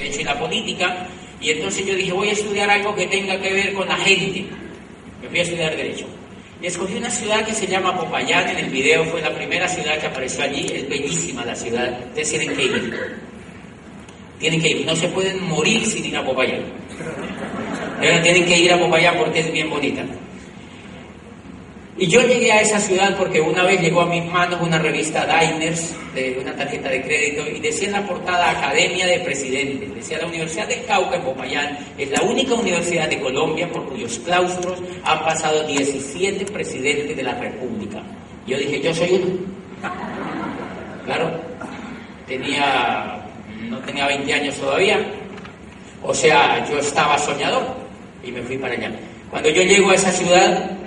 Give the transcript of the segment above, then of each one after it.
Derecho y la Política, y entonces yo dije, voy a estudiar algo que tenga que ver con la gente. Me fui a estudiar Derecho. Y escogí una ciudad que se llama Popayán, en el video fue la primera ciudad que apareció allí, es bellísima la ciudad, ustedes tienen que ir. Tienen que ir, no se pueden morir sin ir a Popayán. tienen que ir a Popayán porque es bien bonita. Y yo llegué a esa ciudad porque una vez llegó a mis manos una revista Diners de una tarjeta de crédito y decía en la portada Academia de Presidentes. Decía la Universidad de Cauca en Popayán es la única universidad de Colombia por cuyos claustros han pasado 17 presidentes de la República. Yo dije, yo soy uno. Claro, tenía, no tenía 20 años todavía. O sea, yo estaba soñador y me fui para allá. Cuando yo llego a esa ciudad,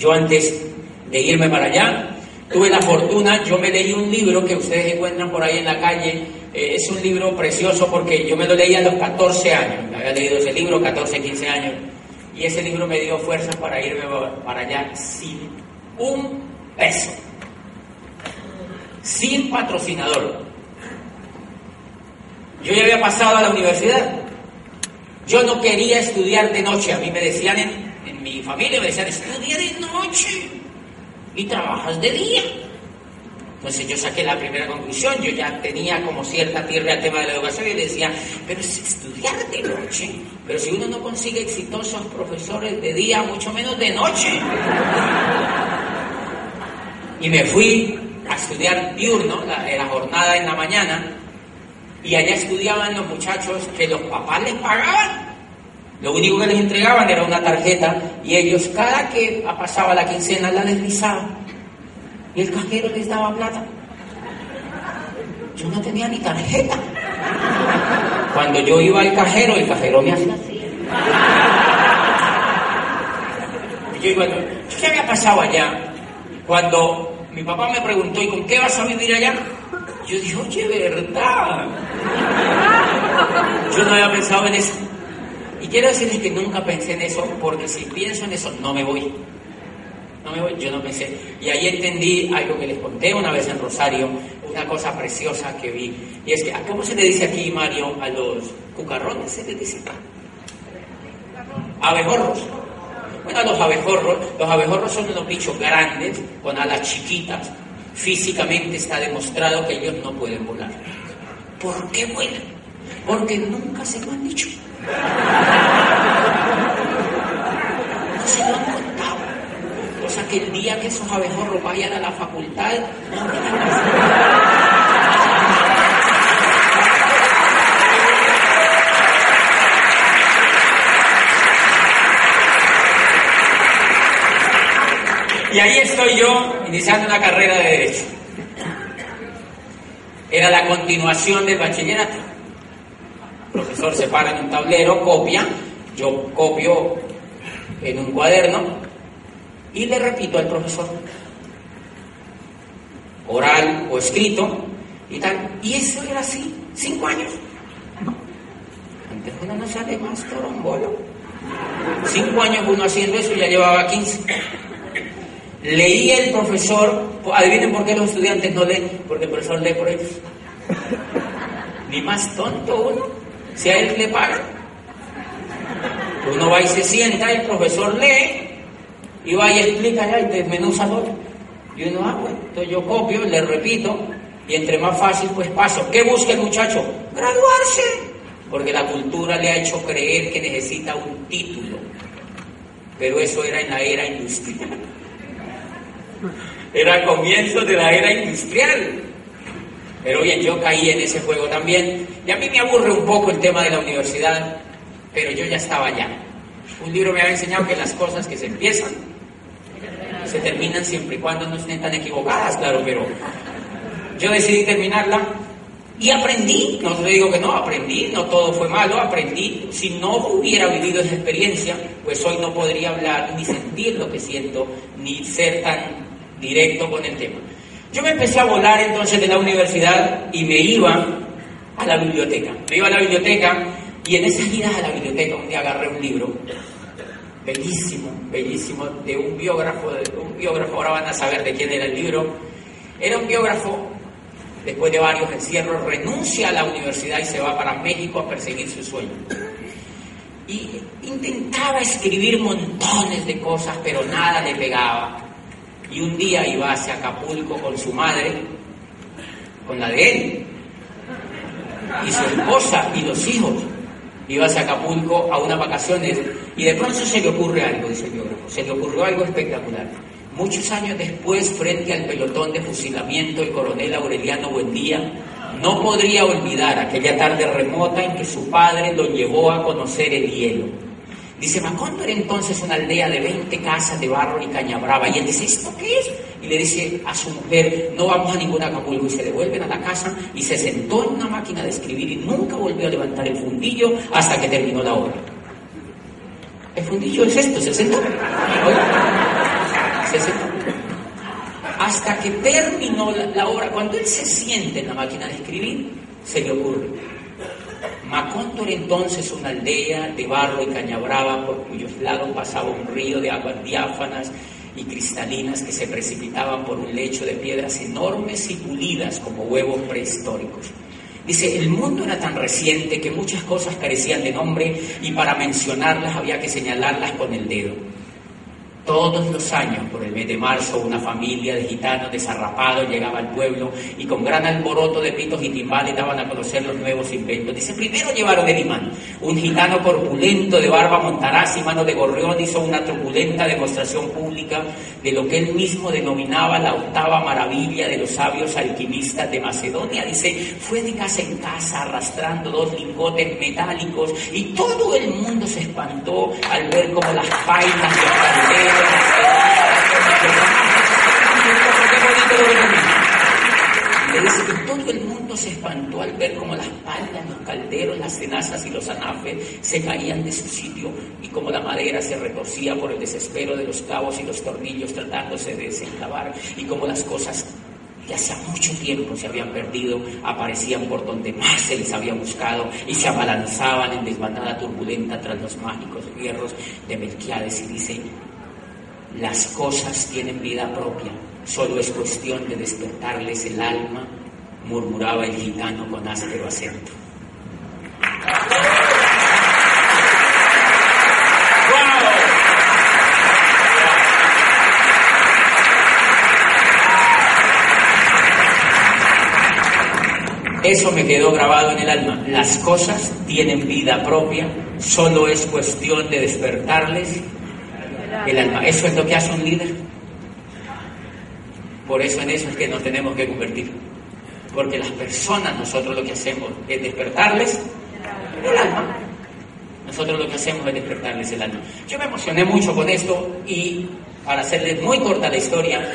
yo antes de irme para allá, tuve la fortuna, yo me leí un libro que ustedes encuentran por ahí en la calle, eh, es un libro precioso porque yo me lo leí a los 14 años, había leído ese libro, 14, 15 años, y ese libro me dio fuerzas para irme para allá sin un peso, sin patrocinador. Yo ya había pasado a la universidad, yo no quería estudiar de noche, a mí me decían en, mi familia me decían, estudia de noche y trabajas de día. Entonces yo saqué la primera conclusión, yo ya tenía como cierta tierra al tema de la educación y decía, pero es estudiar de noche, pero si uno no consigue exitosos profesores de día, mucho menos de noche. Y me fui a estudiar diurno, la, la jornada en la mañana, y allá estudiaban los muchachos que los papás les pagaban. Lo único que les entregaban era una tarjeta y ellos cada que pasaba la quincena la deslizaban y el cajero les daba plata. Yo no tenía ni tarjeta. Cuando yo iba al cajero, el cajero me hacía así. yo digo, ¿qué había pasado allá? Cuando mi papá me preguntó, ¿y con qué vas a vivir allá? Yo dije, oye, ¿verdad? Yo no había pensado en eso. Quiero decirles que nunca pensé en eso, porque si pienso en eso, no me voy. No me voy, yo no pensé. Y ahí entendí algo que les conté una vez en Rosario, una cosa preciosa que vi. Y es que, ¿cómo se le dice aquí, Mario, a los cucarrones? ¿Se les dice? Abejorros. Bueno, los abejorros, los abejorros son unos bichos grandes, con alas chiquitas. Físicamente está demostrado que ellos no pueden volar. ¿Por qué vuelan? Porque nunca se lo han dicho. No se lo han contado. O sea que el día que esos abejorros vayan a la facultad, Y ahí estoy yo iniciando una carrera de Derecho. Era la continuación del bachillerato. El profesor se para en un tablero, copia, yo copio en un cuaderno y le repito al profesor, oral o escrito y tal. Y eso era así, cinco años. Antes uno no sale más torombolo. Cinco años uno haciendo eso ya llevaba quince. Leía el profesor, adivinen por qué los estudiantes no leen, porque el profesor lee por ellos. Ni más tonto uno, si a él le paga. Uno va y se sienta, el profesor lee, y va y explica ya y desmenuza todo. Y uno, ah, bueno, entonces yo copio, le repito, y entre más fácil, pues paso. ¿Qué busca el muchacho? Graduarse. Porque la cultura le ha hecho creer que necesita un título. Pero eso era en la era industrial. Era comienzo de la era industrial. Pero bien, yo caí en ese juego también. Y a mí me aburre un poco el tema de la universidad, pero yo ya estaba allá. Un libro me había enseñado que las cosas que se empiezan se terminan siempre y cuando no estén tan equivocadas, claro, pero yo decidí terminarla y aprendí, no te digo que no, aprendí, no todo fue malo, aprendí. Si no hubiera vivido esa experiencia, pues hoy no podría hablar ni sentir lo que siento, ni ser tan directo con el tema. Yo me empecé a volar entonces de la universidad y me iba a la biblioteca. Me iba a la biblioteca y en esas idas a la biblioteca un día agarré un libro bellísimo, bellísimo, de un biógrafo, de un biógrafo, ahora van a saber de quién era el libro. Era un biógrafo después de varios encierros, renuncia a la universidad y se va para México a perseguir su sueño. Y intentaba escribir montones de cosas, pero nada le pegaba. Y un día iba hacia Acapulco con su madre, con la de él, y su esposa y los hijos. Iba hacia Acapulco a unas vacaciones y de pronto se le ocurre algo, dice el biógrafo, se le ocurrió algo espectacular. Muchos años después, frente al pelotón de fusilamiento, el coronel Aureliano Buendía no podría olvidar aquella tarde remota en que su padre lo llevó a conocer el hielo. Dice, Macondo era entonces una aldea de 20 casas de barro y caña brava. Y él dice, ¿esto qué es? Y le dice a su mujer, no vamos a ningún Acapulco. Y se devuelven a la casa y se sentó en una máquina de escribir y nunca volvió a levantar el fundillo hasta que terminó la obra. El fundillo es esto, se sentó. Se sentó hasta que terminó la, obra. Cuando él se siente en la máquina de escribir, se le ocurre. Macondo era entonces una aldea de barro y caña brava por cuyos lados pasaba un río de aguas diáfanas y cristalinas que se precipitaban por un lecho de piedras enormes y pulidas como huevos prehistóricos. Dice, el mundo era tan reciente que muchas cosas carecían de nombre y para mencionarlas había que señalarlas con el dedo. Todos los años, por el mes de marzo, una familia de gitanos desarrapados llegaba al pueblo y con gran alboroto de pitos y timbales daban a conocer los nuevos inventos. Dice, primero llevaron el imán. Un gitano corpulento de barba montaraz y mano de gorrión hizo una truculenta demostración pública de lo que él mismo denominaba la octava maravilla de los sabios alquimistas de Macedonia. Dice, fue de casa en casa arrastrando dos lingotes metálicos y todo el mundo se espantó al ver cómo las pailas de le dice que todo el mundo se espantó al ver cómo las palmas, los calderos, las cenazas y los anafes se caían de su sitio y cómo la madera se retorcía por el desespero de los cabos y los tornillos tratándose de desenclavar y cómo las cosas que hace mucho tiempo se habían perdido aparecían por donde más se les había buscado y se abalanzaban en desbandada turbulenta tras los mágicos hierros de Melquiades y dice, las cosas tienen vida propia, solo es cuestión de despertarles el alma, murmuraba el gitano con áspero acento. Eso me quedó grabado en el alma. Las cosas tienen vida propia, solo es cuestión de despertarles el alma. Eso es lo que hace un líder. Por eso en eso es que nos tenemos que convertir. Porque las personas, nosotros lo que hacemos es despertarles el alma. Nosotros lo que hacemos es despertarles el alma. Yo me emocioné mucho con esto y para hacerles muy corta la historia,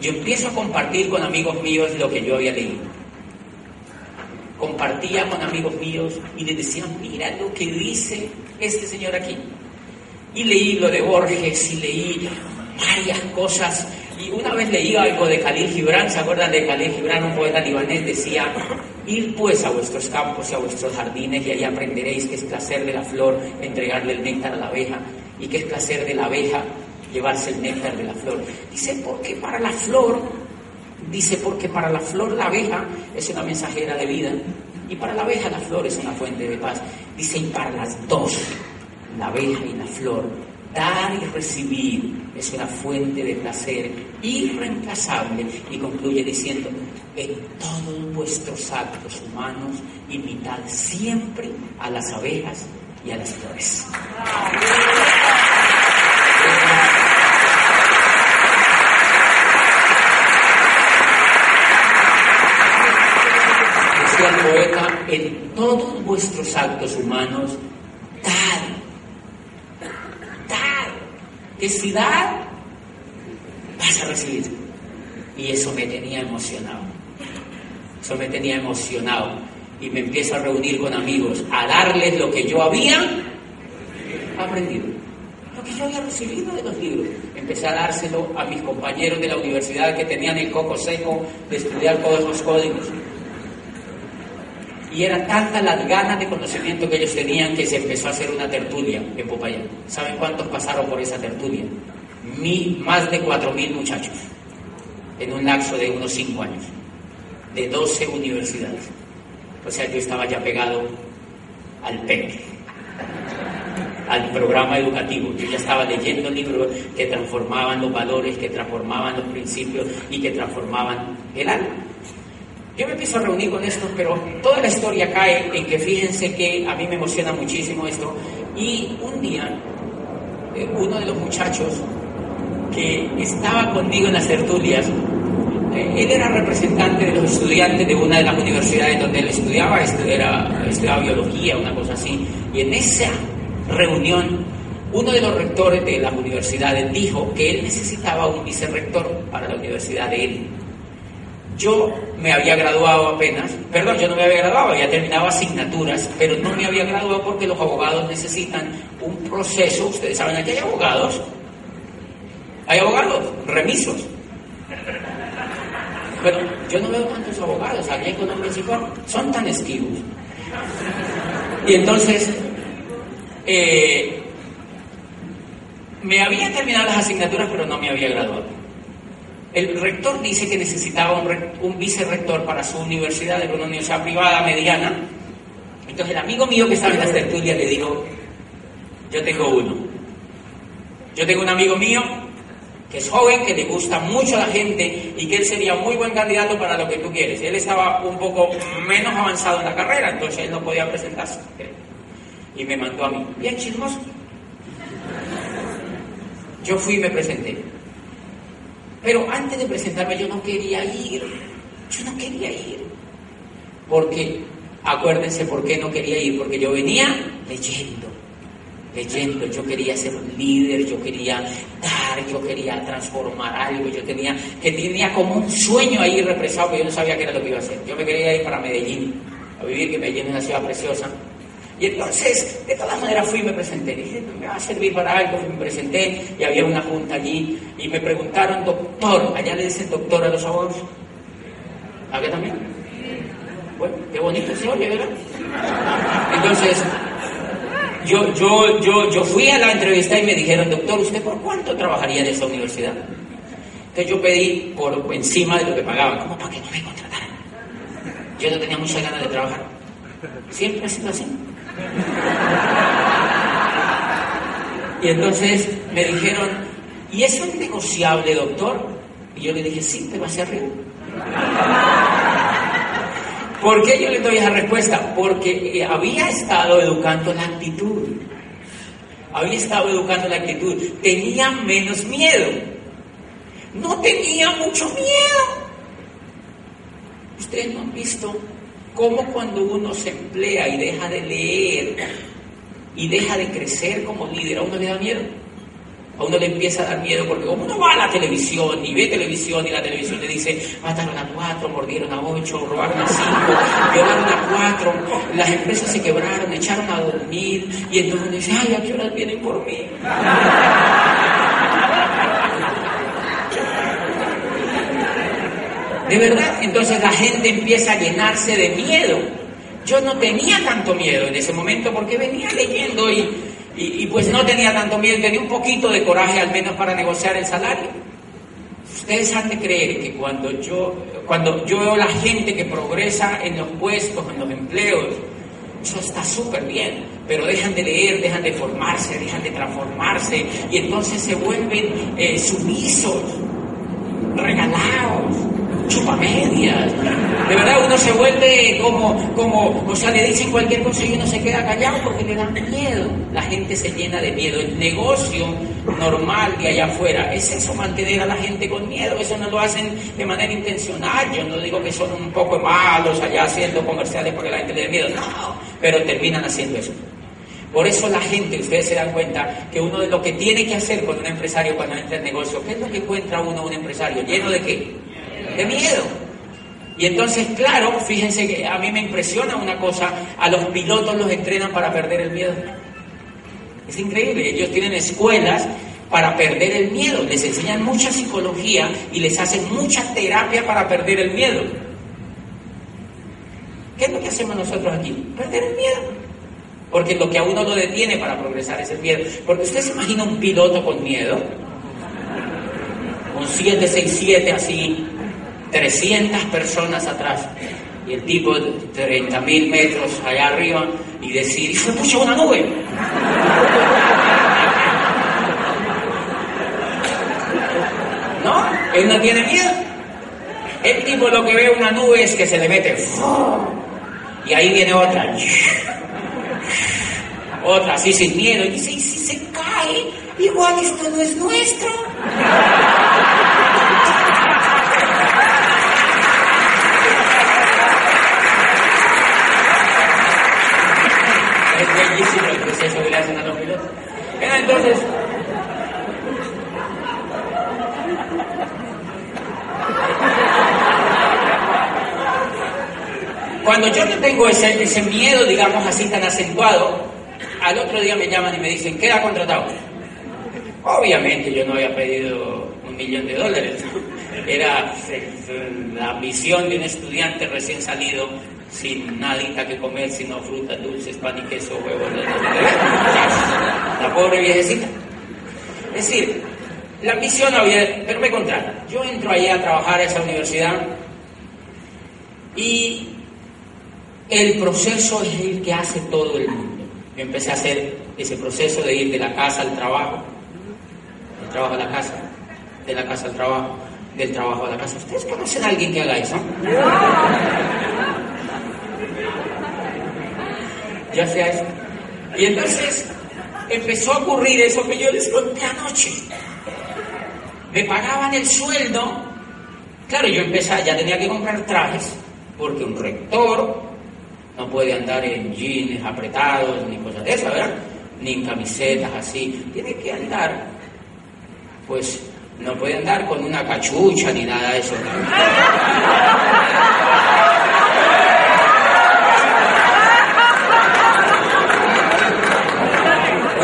yo empiezo a compartir con amigos míos lo que yo había leído. Compartía con amigos míos y les decía, mira lo que dice este señor aquí y leí lo de Borges y leí varias cosas. Y una vez leí algo de Khalil Gibran, ¿se acuerdan de Khalil Gibran, un poeta libanés? Decía, ir pues a vuestros campos y a vuestros jardines y ahí aprenderéis que es placer de la flor entregarle el néctar a la abeja y que es placer de la abeja llevarse el néctar de la flor. Dice, porque para la flor, dice, porque para la flor la abeja es una mensajera de vida y para la abeja la flor es una fuente de paz. Dice, y para las dos la abeja y la flor, dar y recibir es una fuente de placer irreemplazable y concluye diciendo, en todos vuestros actos humanos imitad siempre a las abejas y a las flores. Decía el poeta, en todos vuestros actos humanos que si da, vas a recibir. Y eso me tenía emocionado. Eso me tenía emocionado. Y me empiezo a reunir con amigos, a darles lo que yo había aprendido. Lo que yo había recibido de los libros. Empecé a dárselo a mis compañeros de la universidad que tenían el coco seco de estudiar todos los códigos. Y era tanta las ganas de conocimiento que ellos tenían que se empezó a hacer una tertulia en Popayán. ¿Saben cuántos pasaron por esa tertulia? más de 4.000 muchachos en un lapso de unos 5 años. de 12 universidades. O sea, yo estaba ya pegado al PEC, al programa educativo. Yo ya estaba leyendo libros que transformaban los valores, que transformaban los principios y que transformaban el alma. Yo me empiezo a reunir con esto, pero toda la historia cae en que fíjense que a mí me emociona muchísimo esto. Y un día, eh, uno de los muchachos que estaba conmigo en las tertulias, eh, él era representante de los estudiantes de una de las universidades donde él estudiaba, estudiaba biología, una cosa así, y en esa reunión uno de los rectores de las universidades dijo que él necesitaba un vicerrector para la universidad de él. Yo me había graduado apenas, perdón, yo no me había graduado, había terminado asignaturas, pero no me había graduado porque los abogados necesitan un proceso, ustedes saben, aquí hay abogados, hay abogados, remisos. Pero yo no veo tantos abogados aquí un principal, son tan esquivos. Y entonces, eh, me había terminado las asignaturas, pero no me había graduado. El rector dice que necesitaba un, un vicerrector para su universidad, era una universidad privada mediana. Entonces el amigo mío que estaba en la tertulia le dijo, yo tengo uno. Yo tengo un amigo mío que es joven, que le gusta mucho a la gente y que él sería muy buen candidato para lo que tú quieres. Él estaba un poco menos avanzado en la carrera, entonces él no podía presentarse. Y me mandó a mí, bien chismoso. Yo fui y me presenté. Pero antes de presentarme yo no quería ir. Yo no quería ir. Porque, acuérdense por qué no quería ir. Porque yo venía leyendo. Leyendo. Yo quería ser un líder, yo quería dar, yo quería transformar algo. Yo tenía, que tenía como un sueño ahí represado que yo no sabía qué era lo que iba a hacer. Yo me quería ir para Medellín, a vivir, que Medellín es una ciudad preciosa. Y entonces, de todas maneras, fui y me presenté. Dije, me va a servir para algo. Me presenté y había una junta allí. Y me preguntaron, allá le dicen doctor a los abogados. ¿A qué también? Bueno, qué bonito se oye, ¿verdad? Entonces, yo, yo, yo, yo fui a la entrevista y me dijeron, doctor, ¿usted por cuánto trabajaría en esa universidad? Entonces yo pedí por encima de lo que pagaban, como para que no me contrataran. Yo no tenía muchas ganas de trabajar. Siempre ha sido así. Y entonces me dijeron, ¿y eso es negociable, doctor? Y yo le dije, sí, pero hacia arriba. ¿Por qué yo le doy esa respuesta? Porque había estado educando la actitud. Había estado educando la actitud. Tenía menos miedo. No tenía mucho miedo. Ustedes no han visto cómo cuando uno se emplea y deja de leer y deja de crecer como líder, a uno le da miedo. A uno le empieza a dar miedo porque como uno va a la televisión y ve televisión y la televisión le dice mataron a cuatro, mordieron a ocho, robaron a cinco, violaron a cuatro, las empresas se quebraron, echaron a dormir y entonces uno dice, ay, ¿a qué horas vienen por mí? De verdad, entonces la gente empieza a llenarse de miedo. Yo no tenía tanto miedo en ese momento porque venía leyendo y, y, pues no tenía tanto miedo, tenía un poquito de coraje al menos para negociar el salario. Ustedes han de creer que cuando yo, cuando yo veo la gente que progresa en los puestos, en los empleos, eso está súper bien, pero dejan de leer, dejan de formarse, dejan de transformarse y entonces se vuelven eh, sumisos, regalados, chupamedias. De verdad, uno se vuelve como, como, o sea, le dicen cualquier cosa y uno se queda callado porque le dan miedo. La gente se llena de miedo. El negocio normal de allá afuera es eso, mantener a la gente con miedo. Eso no lo hacen de manera intencional. Yo no digo que son un poco malos allá haciendo comerciales porque la gente le miedo. No, pero terminan haciendo eso. Por eso la gente, ustedes se dan cuenta que uno de lo que tiene que hacer con un empresario cuando entra en negocio, ¿qué es lo que encuentra uno un empresario? ¿Lleno de qué? De miedo. Y entonces, claro, fíjense que a mí me impresiona una cosa, a los pilotos los entrenan para perder el miedo. Es increíble, ellos tienen escuelas para perder el miedo, les enseñan mucha psicología y les hacen mucha terapia para perder el miedo. ¿Qué es lo que hacemos nosotros aquí? Perder el miedo. Porque lo que a uno lo detiene para progresar es el miedo. Porque usted se imagina un piloto con miedo, con 767 así, 300 personas atrás y el tipo de 30 mil metros allá arriba y decir, y se puso una nube. ¿No? Él no tiene miedo. El tipo lo que ve una nube es que se le mete. Y ahí viene otra. Otra así sin miedo. Y dice, ¿y si se cae? Igual esto no es nuestro. Es bellísimo el proceso que le hacen a los pilotos. Entonces, cuando yo no tengo ese, ese miedo, digamos así, tan acentuado, al otro día me llaman y me dicen, queda contratado. Obviamente yo no había pedido un millón de dólares. Era la ambición de un estudiante recién salido sin nadita que comer, sino frutas dulces, pan y queso, huevos. La pobre viejecita. Es decir, la ambición había, pero me contratan. Yo entro ahí a trabajar a esa universidad y el proceso es el que hace todo el mundo. Yo empecé a hacer ese proceso de ir de la casa al trabajo, del trabajo a la casa, de la casa al trabajo, del trabajo a la casa. ¿Ustedes conocen a alguien que haga eso? Ya sea eso. Y entonces empezó a ocurrir eso que yo les conté anoche. Me pagaban el sueldo. Claro, yo empecé, ya tenía que comprar trajes, porque un rector no puede andar en jeans apretados ni cosas de esas, ¿verdad? Ni en camisetas así. Tiene que andar, pues, no puede andar con una cachucha ni nada de eso.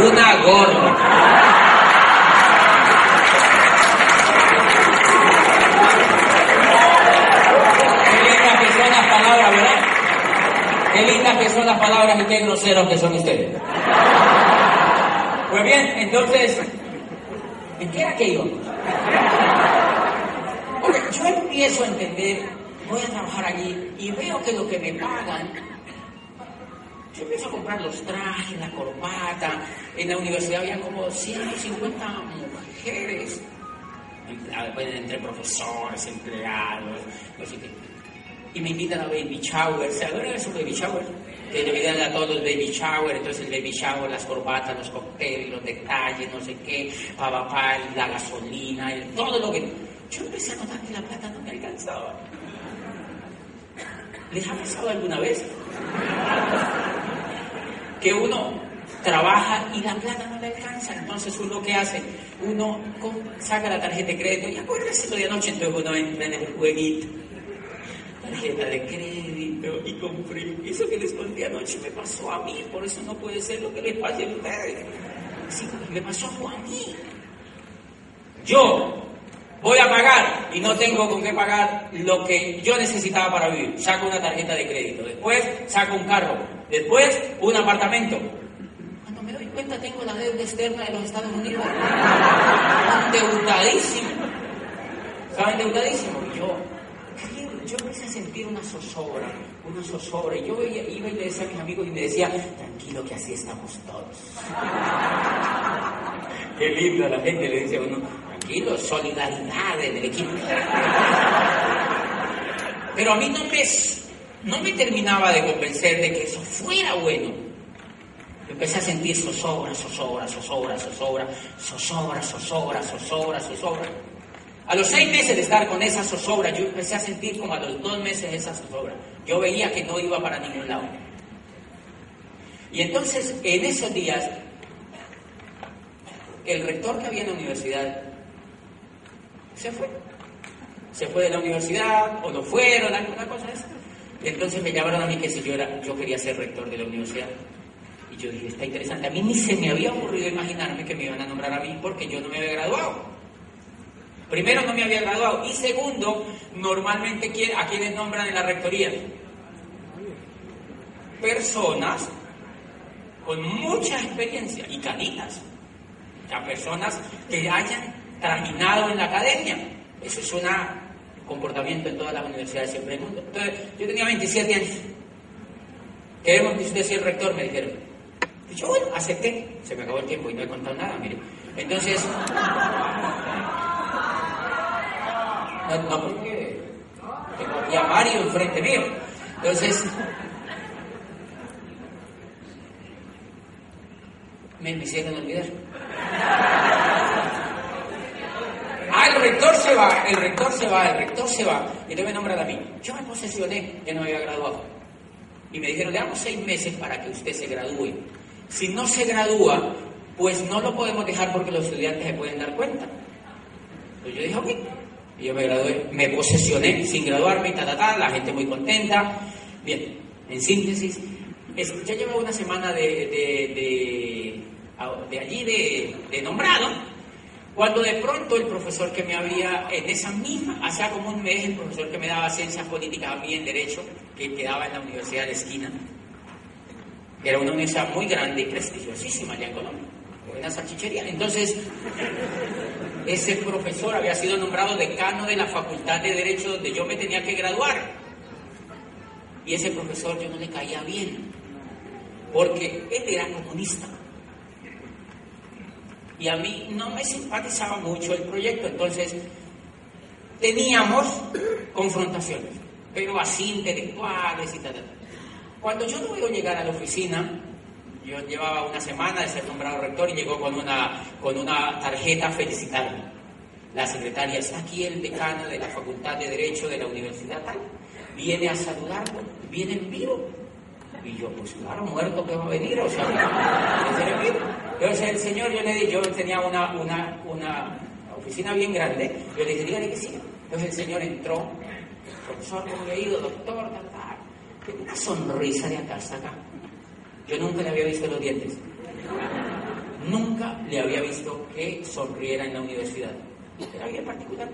Una gorra. Qué lindas que son las palabras, ¿verdad? Qué lindas que son las palabras y qué groseros que son ustedes. Pues bien, entonces, ¿en qué era que yo? yo empiezo a entender, voy a trabajar allí y veo que lo que me pagan yo empiezo a comprar los trajes, la corbata. En la universidad había como 150 mujeres, entre profesores, empleados, no sé qué. Y me invitan a baby shower. ¿Se acuerdan de esos baby shower? Que le invitan a todos baby shower, entonces el baby shower, las corbatas, los cócteles, los detalles, no sé qué, papá, la gasolina, todo lo que... Yo empecé a notar que la plata no me alcanzaba. ¿Les ha pasado alguna vez? Que uno trabaja y la plata no le alcanza. Entonces uno qué hace? Uno saca la tarjeta de crédito y acuérdese de anoche, entonces uno entra en el jueguito. Tarjeta de crédito y compré. Eso que les conté anoche me pasó a mí, por eso no puede ser lo que les pase a ustedes. Sí, me pasó a mí. Yo voy a pagar y no tengo con qué pagar lo que yo necesitaba para vivir. Saco una tarjeta de crédito, después saco un carro, después un apartamento. Cuando me doy cuenta tengo la deuda externa de los Estados Unidos. Endeudadísimo. ¿Saben endeudadísimo? Y yo, yo empecé a sentir una zozobra, una zozobra. Y yo iba y le decía a mis amigos y me decía, tranquilo que así estamos todos. Qué lindo la gente le dice a uno, tranquilo, solidaridad del equipo. Pero a mí no me, no me terminaba de convencer de que eso fuera bueno. Empecé a sentir zozobra, zozobra, zozobra, zozobra, zozobra, zozobra, zozobra, zozobra. A los seis meses de estar con esa zozobra, yo empecé a sentir como a los dos meses esa zozobra. Yo veía que no iba para ningún lado. Y entonces, en esos días, el rector que había en la universidad se fue. Se fue de la universidad, o no fueron, alguna cosa de Y entonces me llamaron a mí que si yo, era, yo quería ser rector de la universidad. Y yo dije, está interesante. A mí ni se me había ocurrido imaginarme que me iban a nombrar a mí porque yo no me había graduado. Primero, no me había graduado. Y segundo, normalmente, ¿a quiénes nombran en la rectoría? Personas con mucha experiencia y canitas. O sea, personas que hayan terminado en la academia. Eso es una comportamiento en todas las universidades siempre del mundo. Entonces, yo tenía 27 años. Queremos que usted sea el rector, me dijeron. Y yo, bueno, acepté. Se me acabó el tiempo y no he contado nada, mire. Entonces, no, no porque tengo aquí a Mario enfrente mío. Entonces, me, me hicieron olvidar. Ah, el rector se va, el rector se va, el rector se va. Y no me nombran a mí. Yo me posesioné, que no había graduado. Y me dijeron, le damos seis meses para que usted se gradúe. Si no se gradúa, pues no lo podemos dejar porque los estudiantes se pueden dar cuenta. Entonces yo dije, ok. Y yo me gradué, me posesioné sin graduarme, ta, ta, ta, la gente muy contenta. Bien, en síntesis, ya llevo una semana de, de, de, allí de nombrado cuando de pronto el profesor que me había, en esa misma, hacía como un mes, el profesor que me daba ciencias políticas a mí en Derecho, que quedaba en la Universidad de Esquina, era una universidad muy grande y prestigiosísima allá en Colombia, buena salchichería. Entonces, ese profesor había sido nombrado decano de la Facultad de Derecho donde yo me tenía que graduar. Y ese profesor yo no le caía bien, porque él era comunista y a mí no me simpatizaba mucho el proyecto, entonces teníamos confrontaciones, pero así intelectuales y tal. Cuando yo no a llegar a la oficina, yo llevaba una semana de ser nombrado rector y llegó con una, con una tarjeta felicitarme. La secretaria, está aquí el decano de la Facultad de Derecho de la Universidad tal, viene a saludarlo, viene en vivo. Y yo, pues claro, muerto que va a venir, o sea, vivo. Entonces el señor, yo le dije, yo tenía una, una, una oficina bien grande, yo le dije, dígale que sí. Entonces el señor entró, profesor, ¿cómo ha ido, doctor? Tal, tal. Una sonrisa de acá hasta acá. Yo nunca le había visto los dientes. Nunca le había visto que sonriera en la universidad. Era bien particular.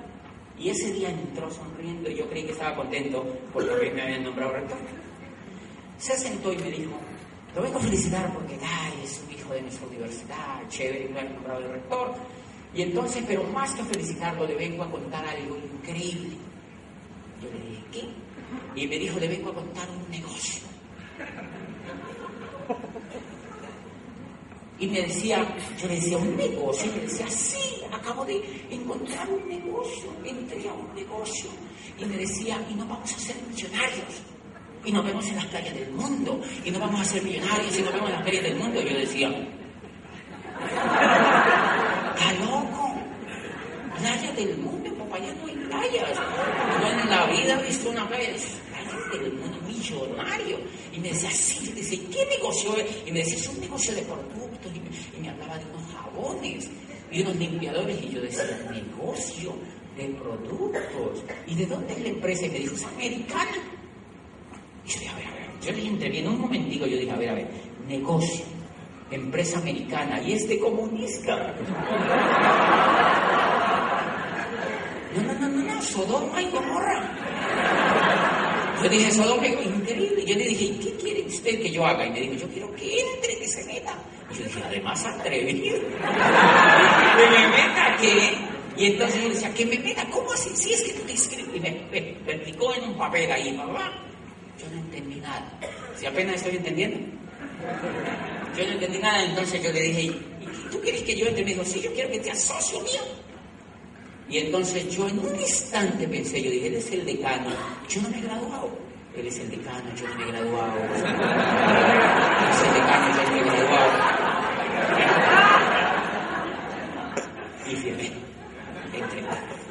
Y ese día entró sonriendo y yo creí que estaba contento porque me habían nombrado rector. Se sentó y me dijo, lo vengo a felicitar porque ay, es un hijo de nuestra universidad, chévere, me ha nombrado el rector. Y entonces, pero más que felicitarlo, le vengo a contar algo increíble. Yo le dije, ¿qué? Y me dijo, le vengo a contar un negocio. Y me decía, yo le decía, ¿un negocio? Y me decía, sí, acabo de encontrar un negocio, entré a un negocio. Y me decía, y no vamos a ser millonarios y nos vemos en las playas del mundo, y nos vamos a ser millonarios y nos vemos en las playas del mundo. Yo decía, está loco, playa del mundo, papá, ya no hay playas. Yo en la vida he visto una playa, playas del mundo, millonario. Y me decía, sí, decía, ¿qué negocio es? Y me decía, es un negocio de productos, y me, y me hablaba de unos jabones y unos limpiadores, y yo decía, negocio de productos. ¿Y de dónde es la empresa? Y me dijo, es americana. Yo dije, a ver, a ver, yo le interviene un momentico, yo dije, a ver, a ver, negocio, empresa americana, y este comunista. No, no, no, no, no, Sodoma y Gomorra. Yo dije, Sodoma y increíble. Yo le dije, ¿qué quiere usted que yo haga? Y me dijo, yo quiero que entre, que se meta. Y yo dije, además atrevido. ¿Que me meta qué? Y entonces yo le decía, ¿que me meta? ¿Cómo así? Si es que tú te inscribes. Y me, me, en un papel ahí, mamá. Yo no entendí nada. Si apenas estoy entendiendo. Yo no entendí nada, entonces yo le dije, ¿y tú quieres que yo entre? Me dijo, sí, yo quiero que seas socio mío. Y entonces yo en un instante pensé, yo dije, él es el decano, yo no me he graduado. Él es el decano, yo no me he graduado. Él es el decano, yo no me he graduado. Y firmé.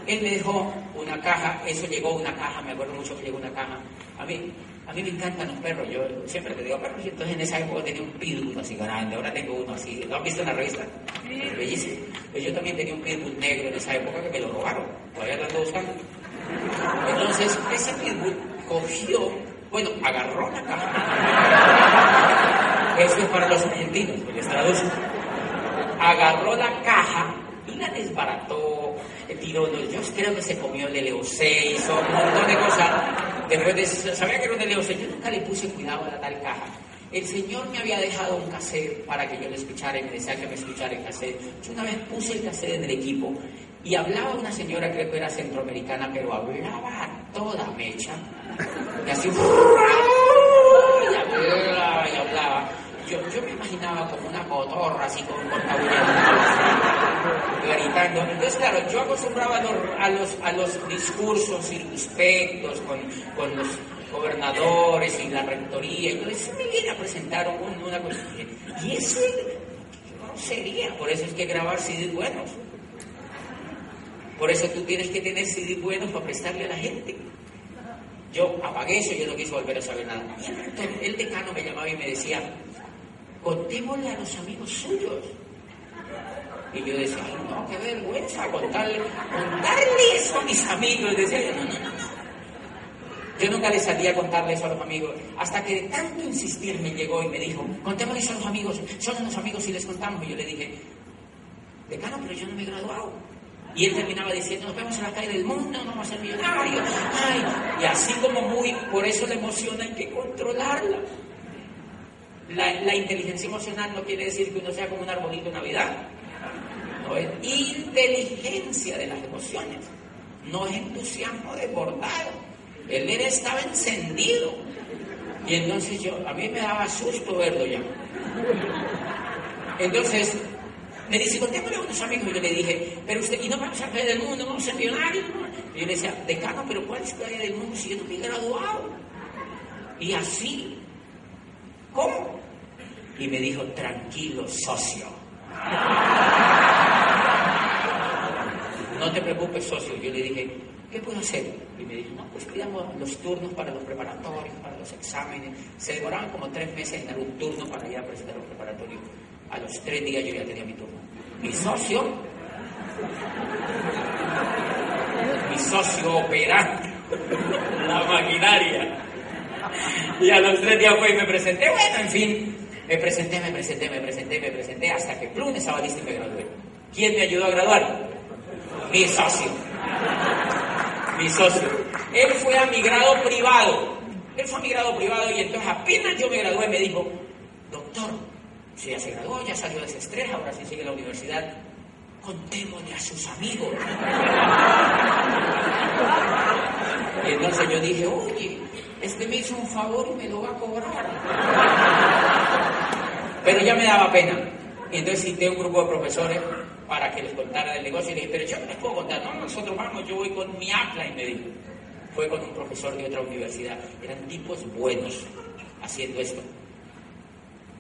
Él me dejó una caja, eso llegó una caja, me acuerdo mucho que llegó una caja. A mí, a mí me encantan los perros, yo siempre te digo perros, y entonces en esa época tenía un pitbull así grande, ahora tengo uno así, ¿lo han visto en la revista? Sí. Bellísimo. Pues yo también tenía un pitbull negro en esa época que me lo robaron, todavía lo ando buscando. Entonces, ese pitbull cogió, bueno, agarró la caja. Eso es para los argentinos, que les traduzco. Agarró la caja la desbarató, tiró, yo creo que se comió el LO6 o un montón de cosas. Después de, sabía que era un LO6, yo nunca le puse cuidado a la tal caja. El Señor me había dejado un cassette para que yo le escuchara y me decía que me escuchara el cassette. Yo una vez puse el cassette en el equipo Y hablaba una señora, creo que era centroamericana, pero hablaba a toda mecha. Y así, y hablaba y hablaba. Yo, yo me imaginaba como una cotorra, así con un gritando. Entonces, claro, yo acostumbraba a los, a los, a los discursos circunspectos con, con los gobernadores y la rectoría. Entonces me viene a presentar una cosa. Y eso no sería. Por eso es que grabar CDs buenos. Por eso tú tienes que tener CDs buenos para prestarle a la gente. Yo apagué eso, yo no quise volver a saber nada. El decano me llamaba y me decía, contémosle a los amigos suyos. Y yo decía, no, qué vergüenza contarle, contarle eso a mis amigos. Decía yo, no, no, no. Yo nunca le salía a contarle eso a los amigos, hasta que de tanto insistir me llegó y me dijo, contémosle eso a los amigos, son los amigos y les contamos. Y yo le dije, decano, pero yo no me he graduado. Y él terminaba diciendo, nos vemos en la calle del mundo, no vamos a ser millonarios. Y así como muy, por eso la emoción hay que controlarla. La, la, inteligencia emocional no quiere decir que uno sea como un arbolito de Navidad. No es inteligencia de las emociones. No es entusiasmo desbordado. El nene estaba encendido. Y entonces yo, a mí me daba susto verlo ya. Entonces, me dice, contémosle a unos amigos. Y yo le dije, pero usted, ¿y no vamos a caer del mundo? ¿No vamos a ser millonarios? Y yo le decía, decano, pero ¿cuál es caer del mundo si yo no me he graduado? Y así, ¿cómo? Y me dijo, tranquilo, socio. No te preocupes, socio. Yo le dije, ¿qué puedo hacer? Y me dijo, no, pues pidamos los turnos para los preparatorios, para los exámenes. Se demoraban como tres meses en dar un turno para ir a presentar los preparatorios. A los tres días yo ya tenía mi turno. Mi socio, mi socio operante, la maquinaria. Y a los tres días fue y me presenté. Bueno, en fin, me presenté, me presenté, me presenté, me presenté, hasta que plum estaba listo y me gradué. ¿Quién me ayudó a graduar? Mi socio mi socio. Él fue a mi grado privado. Él fue a mi grado privado y entonces apenas yo me gradué me dijo, doctor, si ya se graduó, ya salió de ese estrés, ahora sí sigue la universidad, contémosle a sus amigos. Y entonces yo dije, oye, este me hizo un favor y me lo va a cobrar. Pero ya me daba pena. Entonces cité un grupo de profesores para que les contara del negocio. Y le dije, pero yo no les puedo contar. No, nosotros vamos, yo voy con mi y me dijo. Fue con un profesor de otra universidad. Eran tipos buenos haciendo esto.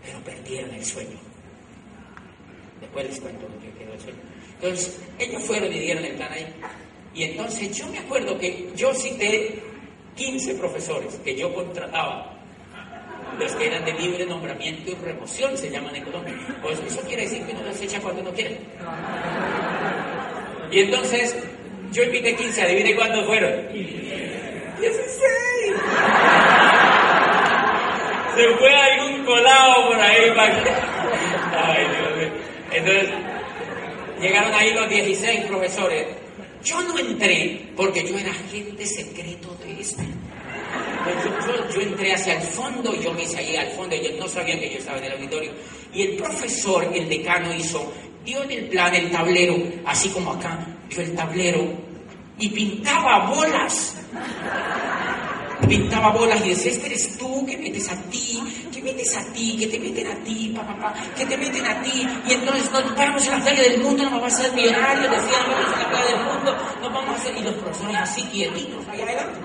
Pero perdieron el sueño. Después les cuento lo que quedó el sueño. Entonces, ellos fueron y dieron el plan ahí. Y entonces yo me acuerdo que yo cité 15 profesores que yo contrataba los que eran de libre nombramiento y remoción se llaman en Colombia. Pues eso quiere decir que uno las echa cuando uno quiere. Y entonces, yo invité 15, adivine cuántos fueron. 16. Se fue algún colado por ahí Ay, Dios mío. Entonces, llegaron ahí los 16 profesores. Yo no entré porque yo era agente secreto de este. Yo, entré hacia el fondo, yo me hice ahí al fondo, ellos no sabían que yo estaba en el auditorio. Y el profesor, el decano, hizo, dio en el plan el tablero, así como acá, dio el tablero y pintaba bolas. Pintaba bolas y decía, este eres tú, que metes a ti, que metes a ti, que te meten a ti, papá, pa, que te meten a ti. Y entonces nos vamos a la playa del mundo, nos vamos a ser millonarios, decían, vamos a la playa del mundo, nos vamos a hacer... Y los profesores así quietitos, allá adelante.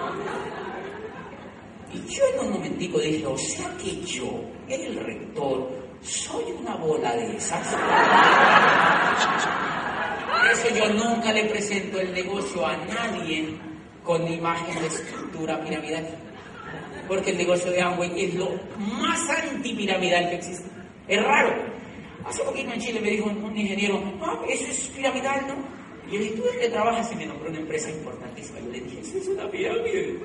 Y yo en un momentico dije, o sea que yo, el rector, soy una bola de esas. Por eso yo nunca le presento el negocio a nadie con imagen de estructura piramidal. Porque el negocio de Amway es lo más antipiramidal que existe. Es raro. Hace poquito en Chile me dijo un, ingeniero, ah, eso es piramidal, ¿no? Y yo le dije, ¿tú dónde trabajas? Y me nombró una empresa importantísima. Yo le dije, eso es una pirámide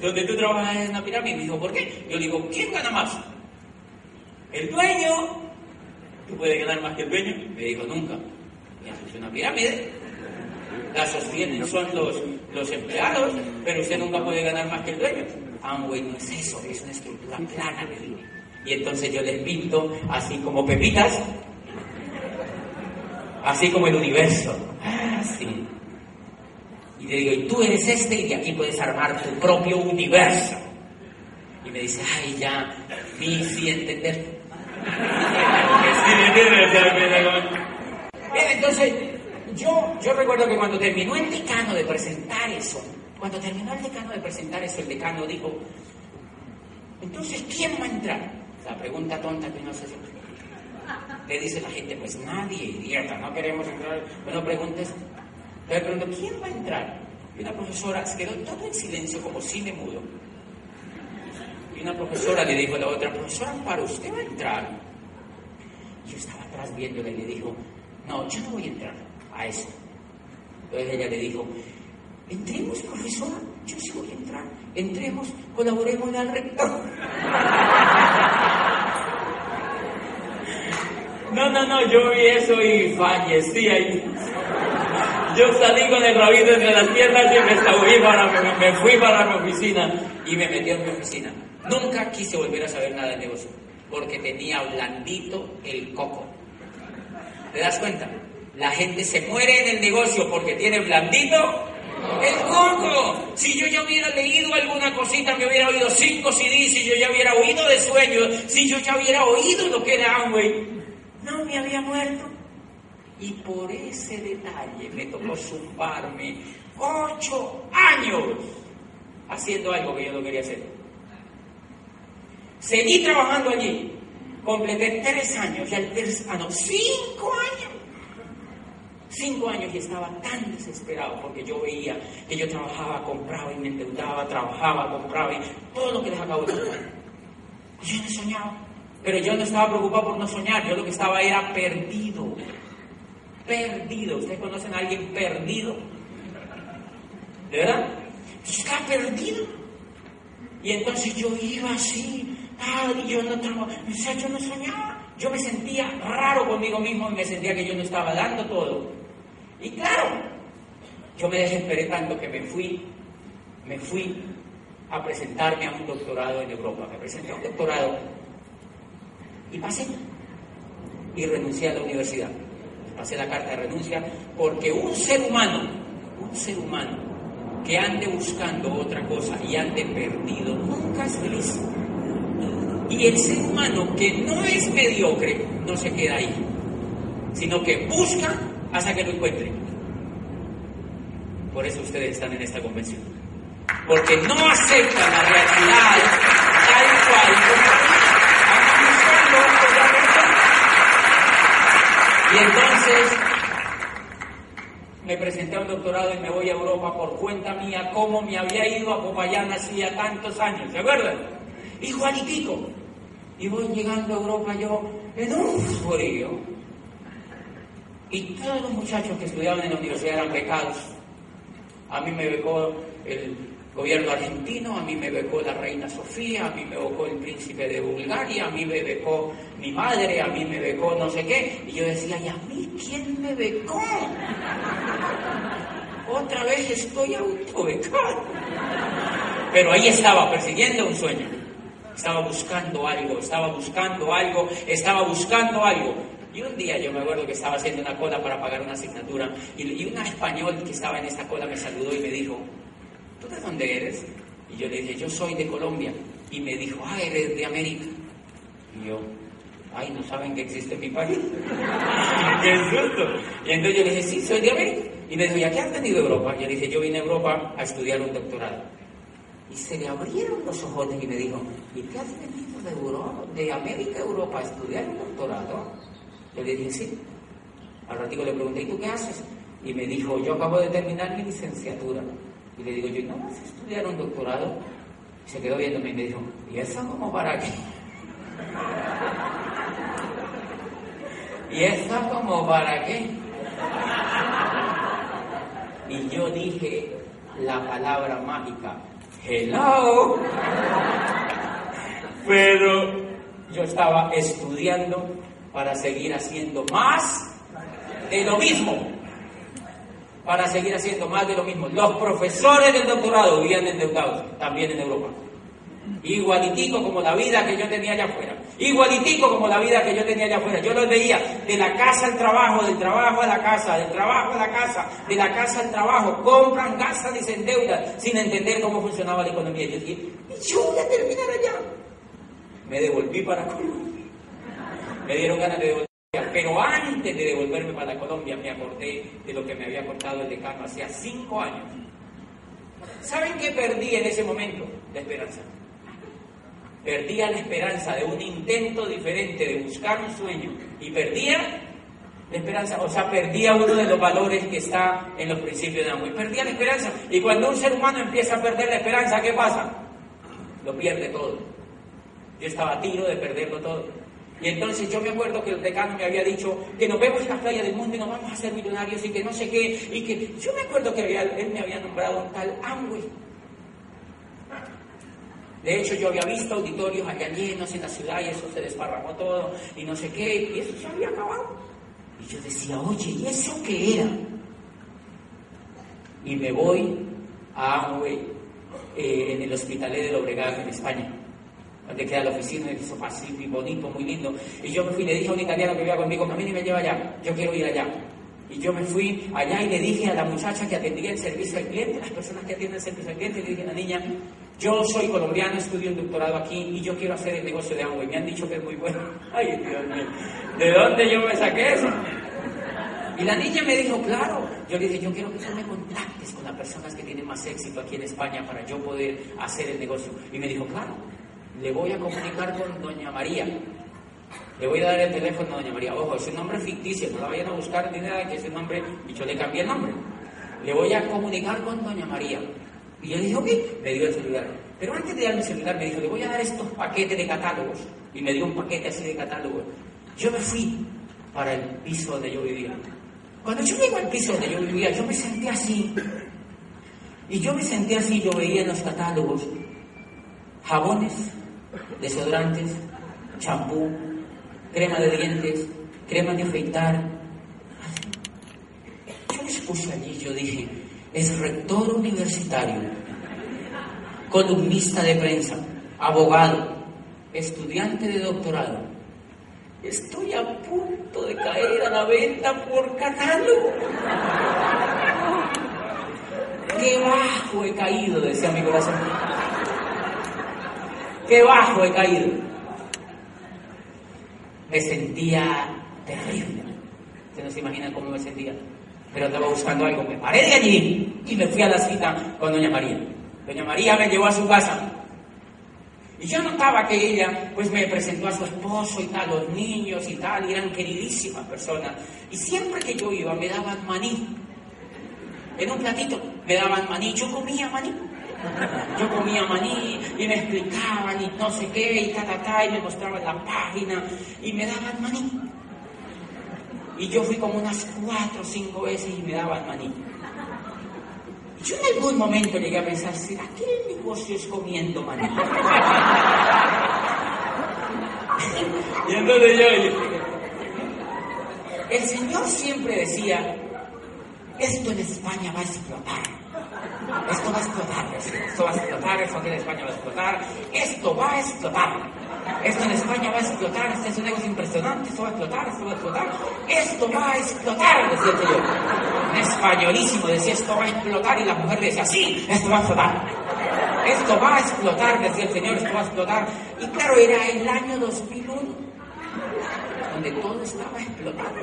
donde tú trabajas en una pirámide. Me dijo, ¿por qué? Yo digo, ¿quién gana más? El dueño. ¿Tú puedes ganar más que el dueño? Me dijo, nunca. es una pirámide. La sostienen son los, los empleados, pero usted nunca puede ganar más que el dueño. Amway no es eso, es una estructura plana. Y entonces yo les pinto así como pepitas, así como el universo. así. Y le digo, y tú eres este y aquí puedes armar tu propio universo. Y me dice, ay, ya, vi, sí, entender. Entonces, yo, yo recuerdo que cuando terminó el decano de presentar eso, cuando terminó el decano de presentar eso, el decano dijo, entonces, ¿quién va a entrar? La pregunta tonta que no sé si... Le dice la gente, pues nadie, idiota, no queremos entrar. Bueno, preguntes, le pregunto, ¿quién va a entrar? Y una profesora se quedó todo en silencio, como cine mudo. Y una profesora le dijo a la otra, profesora, para usted va a entrar. Yo estaba atrás viéndole y le dijo, no, yo no voy a entrar a eso. Entonces ella le dijo, entremos, profesora, yo sí voy a entrar. Entremos, colaboremos al rector. No, no, no, yo vi eso y fallecí ahí. Yo salí con el rabito entre las piernas y me, para, me, fui para mi oficina y me metí en mi oficina. Nunca quise volver a saber nada de negocio porque tenía blandito el coco. ¿Te das cuenta? La gente se muere en el negocio porque tiene blandito el coco. Si yo ya hubiera leído alguna cosita, me hubiera oído cinco CDs, si yo ya hubiera oído de sueños, si yo ya hubiera oído lo que era Amway, no me había muerto. Y por ese detalle me tocó zumbarme ocho años haciendo algo que yo no quería hacer. Seguí trabajando allí. Completé tres años, el tercer, ah, no, cinco años. Cinco años y estaba tan desesperado porque yo veía que yo trabajaba, compraba y me endeudaba, trabajaba, compraba y todo lo que les acabo de contar. Yo no soñaba. Pero yo no estaba preocupado por no soñar, yo lo que estaba era perdido. Perdido. ¿Ustedes conocen a alguien perdido? ¿De verdad? Yo estaba perdido. Y entonces yo iba así, y yo no estaba, yo no soñaba. Yo me sentía raro conmigo mismo y me sentía que yo no estaba dando todo. Y claro, yo me desesperé tanto que me fui, me fui a presentarme a un doctorado en Europa. Me presenté a un doctorado y pasé. Y renuncié a la universidad. Pasé la carta de renuncia porque un ser humano, un ser humano que ande buscando otra cosa y ande perdido, nunca es feliz. Y el ser humano que no es mediocre no se queda ahí, sino que busca hasta que lo encuentre. Por eso ustedes están en esta convención. Porque no aceptan la realidad tal cual Y entonces me presenté a un doctorado y me voy a Europa por cuenta mía, como me había ido a Popayán hacía tantos años, ¿se acuerdan? Y Juanitico. Y voy llegando a Europa yo en un frío. Y todos los muchachos que estudiaban en la universidad eran becados. A mí me becó el gobierno argentino, a mí me becó la reina Sofía, a mí me becó el príncipe de Bulgaria, a mí me becó mi madre, a mí me becó no sé qué. Y yo decía, ¿y a mí quién me becó? Otra vez estoy autobecado. Pero ahí estaba, persiguiendo un sueño. Estaba buscando algo, estaba buscando algo, estaba buscando algo. Y un día yo me acuerdo que estaba haciendo una cola para pagar una asignatura y, un español que estaba en esta cola me saludó y me dijo, ¿tú de dónde eres? Y yo le dije, yo soy de Colombia. Y me dijo, ah, eres de América. Y yo, ay, no saben que existe mi país. ¡Qué susto! Y entonces yo le dije, sí, soy de América. Y me dijo, ¿y a qué has venido a Europa? Y yo le dije, yo vine a Europa a estudiar un doctorado. Y se le abrieron los ojos y me dijo, ¿y qué has venido de Europa, de América a Europa a estudiar un doctorado? Yo le dije, sí. Al ratito le pregunté, ¿y tú qué haces? Y me dijo, yo acabo de terminar mi licenciatura. Y le digo, yo, ¿no vas a estudiar un doctorado? Y se quedó viéndome y me dijo, ¿y eso como para qué? ¿Y eso como para qué? Y yo dije la palabra mágica, hello. Pero yo estaba estudiando para seguir haciendo más de lo mismo para seguir haciendo más de lo mismo. Los profesores del doctorado vivían endeudados, también en Europa. Igualitico como la vida que yo tenía allá afuera. Igualitico como la vida que yo tenía allá afuera. Yo los veía de la casa al trabajo, del trabajo a la casa, del trabajo a la casa, de la casa al trabajo. Compran, gastan y se endeudan sin entender cómo funcionaba la economía. Yo dije, yo voy a terminar allá. Me devolví para Colombia. Me dieron ganas de devolver. Pero antes de devolverme para Colombia me acordé de lo que me había contado el decano hacía cinco años. ¿Saben qué perdí en ese momento? La esperanza. Perdía la esperanza de un intento diferente de buscar un sueño y perdía la esperanza, o sea, perdía uno de los valores que está en los principios de Amway. Perdía la esperanza. Y cuando un ser humano empieza a perder la esperanza, ¿qué pasa? Lo pierde todo. Yo estaba a tiro de perderlo todo. Y entonces yo me acuerdo que el decano me había dicho que nos vemos en la playa del mundo y nos vamos a hacer millonarios y que no sé qué. Y que yo me acuerdo que él me había nombrado un tal Amway. De hecho, yo había visto auditorios allá llenos en la ciudad y eso se desparramó todo y no sé qué, y eso se había acabado. Y yo decía, oye, ¿y eso qué era? Y me voy a Amway, eh, en el Hospital de Obregón, en España, donde queda la oficina, y eso así, muy bonito, muy lindo. Y yo me fui y le dije a un italiano que iba conmigo, a mí me lleva allá, yo quiero ir allá. Y yo me fui allá y le dije a la muchacha que atendía el servicio al cliente, las personas que atienden el servicio al cliente, le dije a la niña, yo soy colombiano, estudio un doctorado aquí y yo quiero hacer el negocio de agua. Y me han dicho que es muy bueno. Ay, Dios mío, ¿de dónde yo me saqué eso? Y la niña me dijo, claro. Yo le dije, yo quiero que tú me contactes con las personas que tienen más éxito aquí en España para yo poder hacer el negocio. Y me dijo, claro, le voy a comunicar con doña María. Le voy a dar el teléfono a doña María. Ojo, es un nombre ficticio, no la vayan a buscar ni nada, que ese nombre, y yo le cambié el nombre. Le voy a comunicar con doña María. Y yo le dije, ok, me dio el celular. Pero antes de darme el celular me dijo, le voy a dar estos paquetes de catálogos. Y me dio un paquete así de catálogos. Yo me fui para el piso donde yo vivía. Cuando yo llego al piso donde yo vivía, yo me sentí así. Y yo me sentí así, yo veía en los catálogos jabones, desodorantes, champú, crema de dientes, crema de afeitar. Yo me puse allí, yo dije, es rector universitario, columnista de prensa, abogado, estudiante de doctorado. Estoy a punto de caer a la venta por catálogo. Qué bajo he caído, decía mi corazón. Qué bajo he caído. Me sentía terrible. Se imaginan cómo me sentía pero estaba buscando algo. Me paré de allí y me fui a la cita con Doña María. Doña María me llevó a su casa. Y yo notaba que ella, pues me presentó a su esposo y tal, los niños y tal, y eran queridísimas personas. Y siempre que yo iba me daban maní. En un platito me daban maní, yo comía maní. Yo comía maní y me explicaban y no sé qué y ta, ta, ta, y me mostraban la página y me daban maní. Y yo fui como unas cuatro o cinco veces y me daban maní. Yo en algún momento llegué a pensar, ¿será que el negocio es comiendo maní? y entonces yo el Señor siempre decía, esto en España va a explotar. Esto va a explotar, esto va a explotar, esto en España va a explotar, esto va a explotar. Esto en España va a explotar, este es un negocio impresionante, esto va a explotar, esto va a explotar, esto va a explotar, decía el señor. En españolísimo decía, esto va a explotar, y la mujer decía, sí, esto va a explotar. Esto va a explotar, decía el señor, esto va a explotar. Y claro, era el año 2001, donde todo estaba explotando.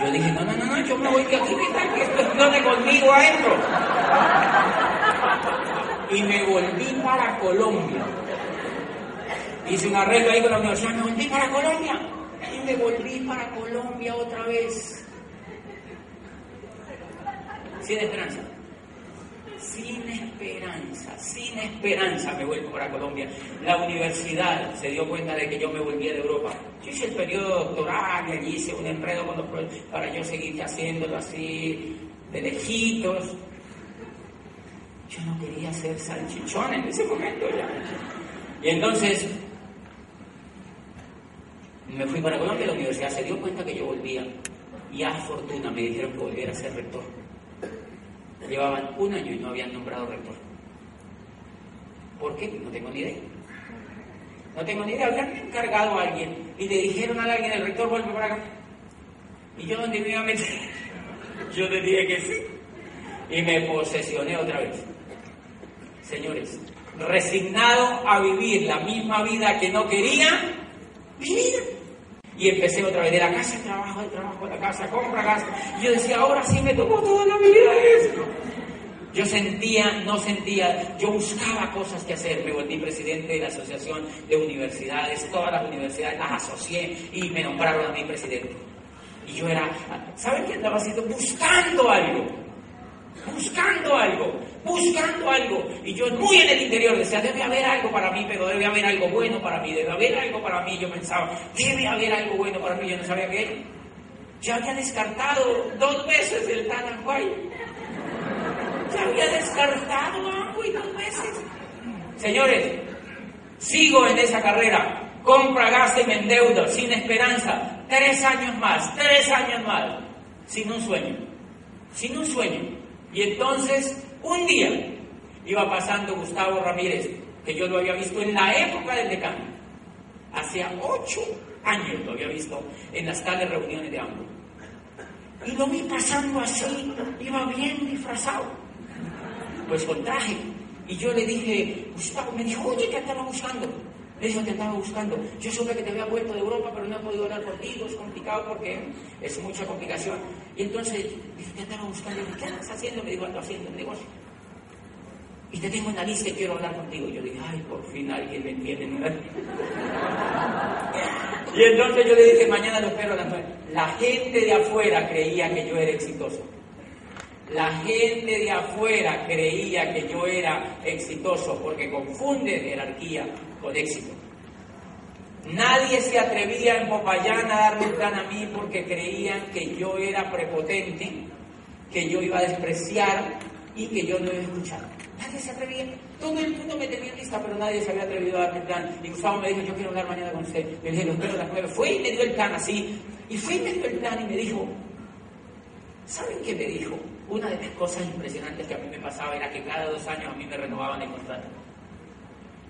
Yo dije, no, no, no, no, yo me voy de aquí, que esto explote conmigo adentro y me volví para Colombia. Hice un arreglo ahí con la universidad, me volví para Colombia y me volví para Colombia otra vez. Sin esperanza. Sin esperanza, sin esperanza me vuelvo para Colombia. La universidad se dio cuenta de que yo me volvía de Europa. Yo hice el periodo doctoral y allí hice un enredo con los para yo seguir haciéndolo así de lejitos. Yo no quería ser salchichón en ese momento ya. Y entonces me fui para Colombia, la universidad se dio cuenta que yo volvía y a fortuna me dijeron que volviera a ser rector. Llevaban un año y no habían nombrado rector. ¿Por qué? No tengo ni idea. No tengo ni idea. Habían encargado a alguien y le dijeron a alguien, el rector vuelve para acá. Y yo donde me iba a meter, yo le dije que sí. Y me posesioné otra vez. Señores, resignado a vivir la misma vida que no quería vivir. Y empecé otra vez de la casa al trabajo, del trabajo la casa, compra casa. Y yo decía, ahora sí me tocó toda la vida esto. Yo sentía, no sentía, yo buscaba cosas que hacer. Me volví presidente de la Asociación de Universidades, todas las universidades las asocié y me nombraron a mí presidente. Y yo era, ¿saben qué andaba haciendo? Buscando algo. Buscando algo, buscando algo. Y yo muy en el interior decía, debe haber algo para mí, pero debe haber algo bueno para mí, debe haber algo para mí. Yo pensaba, debe haber algo bueno para mí. Yo no sabía qué era. Ya había descartado dos veces el Tanahuay. Ya había descartado agua y dos veces. Señores, sigo en esa carrera. Compra, gasta y me endeudo, sin esperanza. Tres años más, tres años más. Sin un sueño. Sin un sueño. Y entonces, un día, iba pasando Gustavo Ramírez, que yo lo había visto en la época del decano. Hacía ocho años lo había visto en las tales reuniones de AMLO. Y lo vi pasando así, iba bien disfrazado pues con traje. Y yo le dije, Gustavo, me dijo, oye, te estaba buscando. Dijo, te estaba buscando. Yo supe que te había vuelto de Europa, pero no he podido hablar contigo, es complicado porque es mucha complicación. Y entonces, dije, te estaba buscando. ¿qué estás haciendo? Me dijo, ando haciendo un negocio. Y te tengo en la lista y quiero hablar contigo. Y yo dije, ay, por fin alguien me entiende. y entonces yo le dije, mañana lo espero a. La gente de afuera creía que yo era exitoso. La gente de afuera creía que yo era exitoso porque confunde jerarquía con éxito. Nadie se atrevía en Popayán a darme un plan a mí porque creían que yo era prepotente, que yo iba a despreciar y que yo no iba a escuchar. Nadie se atrevía. Todo el mundo me tenía lista, pero nadie se había atrevido a darme el plan. Y Gustavo me dijo, yo quiero hablar mañana con usted. Le dije, lo espero las nueve. Fue y me dio el plan así. Y fue y me dio el plan y me dijo, ¿saben qué me dijo? Una de las cosas impresionantes que a mí me pasaba era que cada dos años a mí me renovaban el contrato.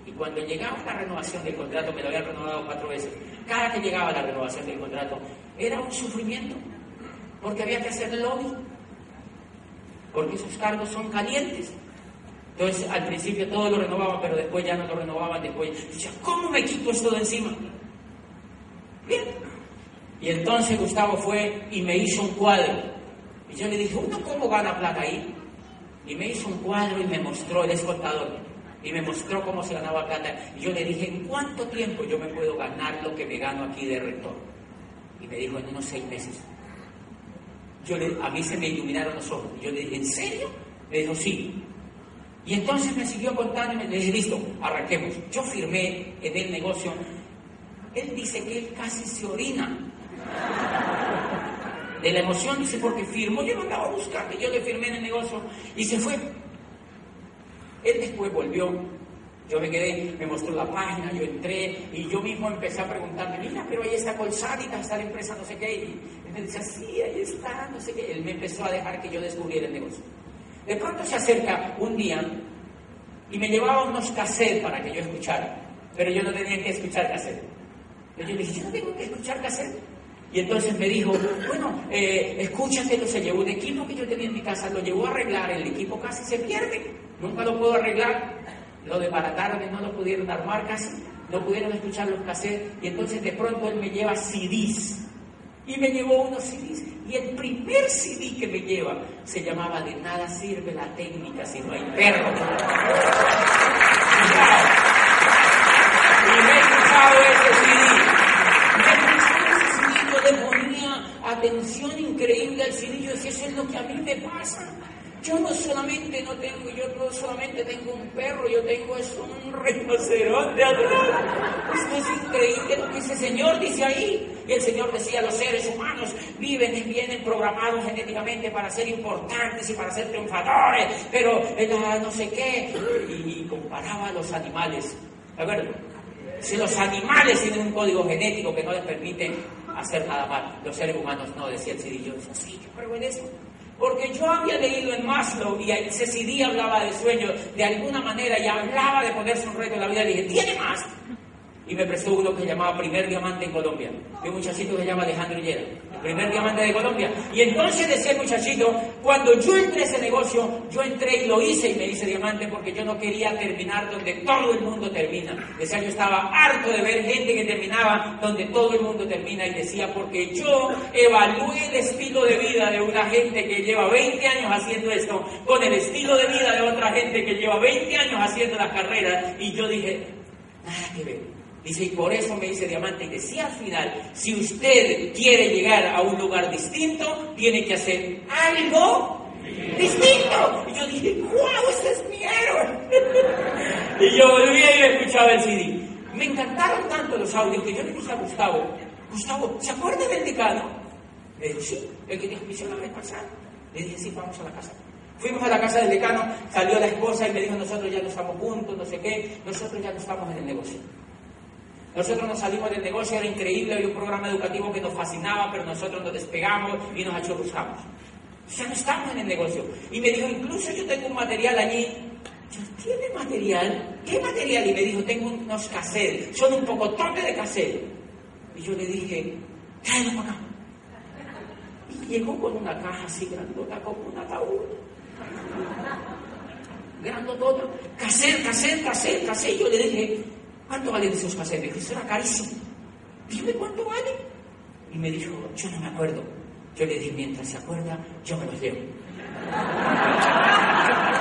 Y cuando llegaba la renovación del contrato, me lo habían renovado cuatro veces, cada que llegaba la renovación del contrato, era un sufrimiento, porque había que hacer lobby, porque esos cargos son calientes. Entonces, al principio todo lo renovaban, pero después ya no lo renovaban, después decía, ¿cómo me quito esto de encima? Bien. Y entonces Gustavo fue y me hizo un cuadro y yo le dije, ¿uno cómo gana plata ahí? Y me hizo un cuadro y me mostró, el escoltador, y me mostró cómo se ganaba plata. Y yo le dije, ¿en cuánto tiempo yo me puedo ganar lo que me gano aquí de rector? Y me dijo, en unos seis meses. Yo le, a mí se me iluminaron los ojos. Yo le dije, ¿en serio? Me dijo, sí. Y entonces me siguió contando y me dije, listo, arranquemos. Yo firmé en el negocio. Él dice que él casi se orina de la emoción, dice, porque firmó, yo no andaba buscando, yo le firmé en el negocio y se fue. Él después volvió, yo me quedé, me mostró la página, yo entré y yo mismo empecé a preguntarme, mira, pero ahí está Colsádica, está la empresa no sé qué, y él me decía, sí, ahí está, no sé qué, él me empezó a dejar que yo descubriera el negocio. De pronto se acerca un día y me llevaba unos cassettes para que yo escuchara, pero yo no tenía que escuchar cassette. Yo le dije, yo no tengo que escuchar cassette. Y entonces me dijo, bueno, eh, escúchatelo, se llevó un equipo que yo tenía en mi casa, lo llevó a arreglar, el equipo casi se pierde, nunca lo puedo arreglar, lo desbarataron y no lo pudieron armar casi, no pudieron escuchar los cassettes, y entonces de pronto él me lleva CDs, y me llevó unos CDs, y el primer CD que me lleva se llamaba De nada sirve la técnica si no hay perro. atención increíble al. Yo decía, eso es lo que a mí me pasa. Yo no solamente no tengo, yo no solamente tengo un perro, yo tengo es un rinoceronte atrás. Esto es increíble lo que ese Señor dice ahí. Y el Señor decía, los seres humanos viven y vienen programados genéticamente para ser importantes y para ser triunfadores, pero no sé qué. Y, comparaba a los animales. Si los animales tienen un código genético que no les permite hacer nada mal, los seres humanos no, decía el Cedillo, sí, yo creo en eso. Porque yo había leído en Maslow y CCD hablaba de sueños de alguna manera y hablaba de ponerse un reto en la vida. Dije, ¿tiene más? Y me prestó uno que llamaba Primer Diamante en Colombia, de un muchachito que se llama Alejandro Hillera, el primer diamante de Colombia. Y entonces decía el muchachito, cuando yo entré a ese negocio, yo entré y lo hice y me hice diamante porque yo no quería terminar donde todo el mundo termina. Decía, yo estaba harto de ver gente que terminaba donde todo el mundo termina y decía, porque yo evalué el estilo de vida de una gente que lleva 20 años haciendo esto con el estilo de vida de otra gente que lleva 20 años haciendo las carreras y yo dije, nada que ver. Dice, y por eso me dice Diamante, y decía al final, si usted quiere llegar a un lugar distinto, tiene que hacer algo distinto. Y yo dije, wow, ese es mi héroe. y yo volvía y escuchaba el CD. Me encantaron tanto los audios que yo le dije a Gustavo, Gustavo, ¿se acuerda del decano? Le dije, sí, el que dijo misión la vez pasada. Le dije, sí, vamos a la casa. Fuimos a la casa del decano, salió la esposa y me dijo, nosotros ya no estamos juntos, no sé qué, nosotros ya no estamos en el negocio. Nosotros nos salimos del negocio, era increíble, había un programa educativo que nos fascinaba, pero nosotros nos despegamos y nos achurruscamos. Ya no estamos en el negocio. Y me dijo, incluso yo tengo un material allí. ¿tiene material? ¿Qué material? Y me dijo, tengo unos cassettes, son un poco tope de cassette. Y yo le dije, tráelo acá. Y llegó con una caja así grandota como un ataúd. Grandotota. Cassette, cassette, cassette, cassette. Yo le dije, ¿Cuánto valen esos cassettes? Eso era carísimo. Dime cuánto vale. Y me dijo, yo no me acuerdo. Yo le dije, mientras se acuerda, yo me los llevo.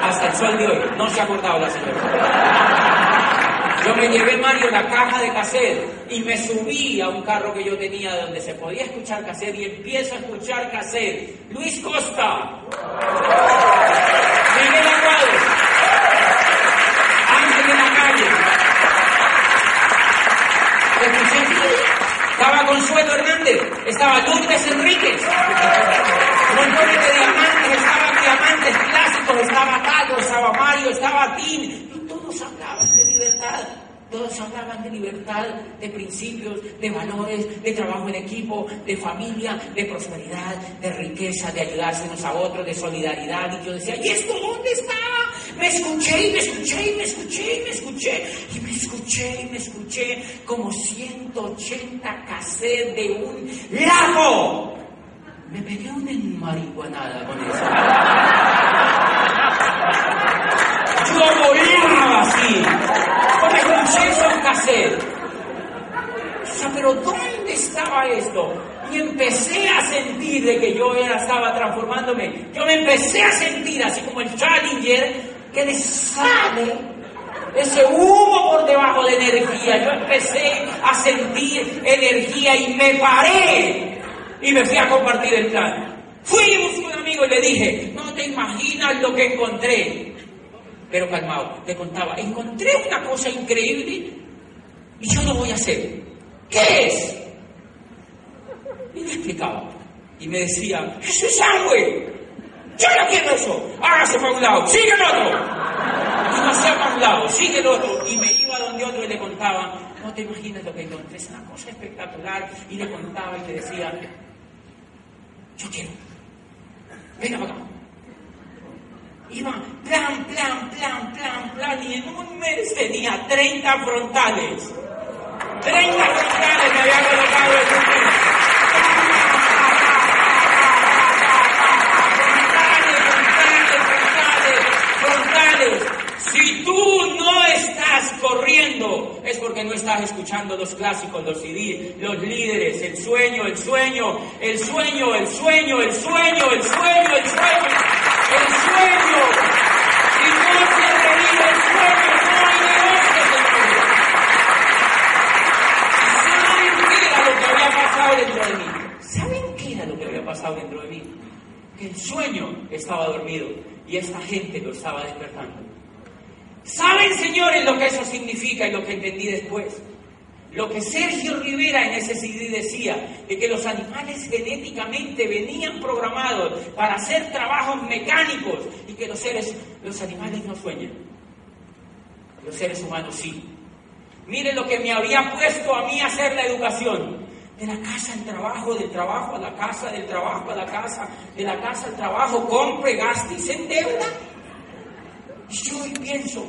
Hasta el sol de hoy, no se ha acordado la señora. Yo me llevé, Mario, la caja de cassette y me subí a un carro que yo tenía donde se podía escuchar cassette y empiezo a escuchar cassette. Luis Costa. Miguel Aguado. Ángel de la calle. Estaba Estaba Lourdes Enríquez, montones de diamantes, estaban diamantes clásicos, estaba Carlos, estaba Mario, estaba Tim, todos hablaban de libertad. Todos hablaban de libertad, de principios, de valores, de trabajo en equipo, de familia, de prosperidad, de riqueza, de ayudarse unos a otros, de solidaridad. Y yo decía, ¿y esto dónde está? Me escuché y me escuché y me escuché y me escuché y me escuché y me escuché como 180 cassettes de un lago. Me pegué una enmarihuanada con eso. Yo volaba así. Porque escuché esos cassettes. O sea, pero ¿dónde estaba esto? Y empecé a sentir de que yo era, estaba transformándome. Yo me empecé a sentir así como el Challenger que le sale ese humo por debajo de energía. Yo empecé a sentir energía y me paré y me fui a compartir el plan. Fui y busqué un amigo y le dije, no te imaginas lo que encontré. Pero calmado, le contaba, encontré una cosa increíble y yo lo voy a hacer. ¿Qué es? Y le explicaba. Y me decía, eso es agua. Yo no quiero eso. Hágase para un lado. Sigue el otro. Y no sea para un lado. Sigue el otro. Y me iba donde otro y le contaba. No te imaginas lo que encontré. Es una cosa espectacular. Y le contaba y le decía. Yo quiero. Venga para acá. Iba plan, plan, plan, plan, plan. Y en un mes tenía 30 frontales. 30 frontales me había colocado en un mes. Si tú no estás no estás escuchando los clásicos, los CD, los líderes, el sueño, el sueño, el sueño, el sueño, el sueño, el sueño, el sueño, el sueño. Si no se revive el sueño, no hay ¿Saben qué era lo que había pasado dentro de mí? ¿Saben qué era lo que había pasado dentro de mí? Que el sueño estaba dormido y esta gente lo estaba despertando. ¿Saben, señores, lo que eso significa y lo que entendí después? Lo que Sergio Rivera en ese CD decía, de que los animales genéticamente venían programados para hacer trabajos mecánicos y que los seres, los animales no sueñan. Los seres humanos sí. Miren lo que me había puesto a mí hacer la educación. de la casa al trabajo, del trabajo a la casa, del trabajo a la casa, de la casa al trabajo, compre, gaste y se endeuda. Yo pienso,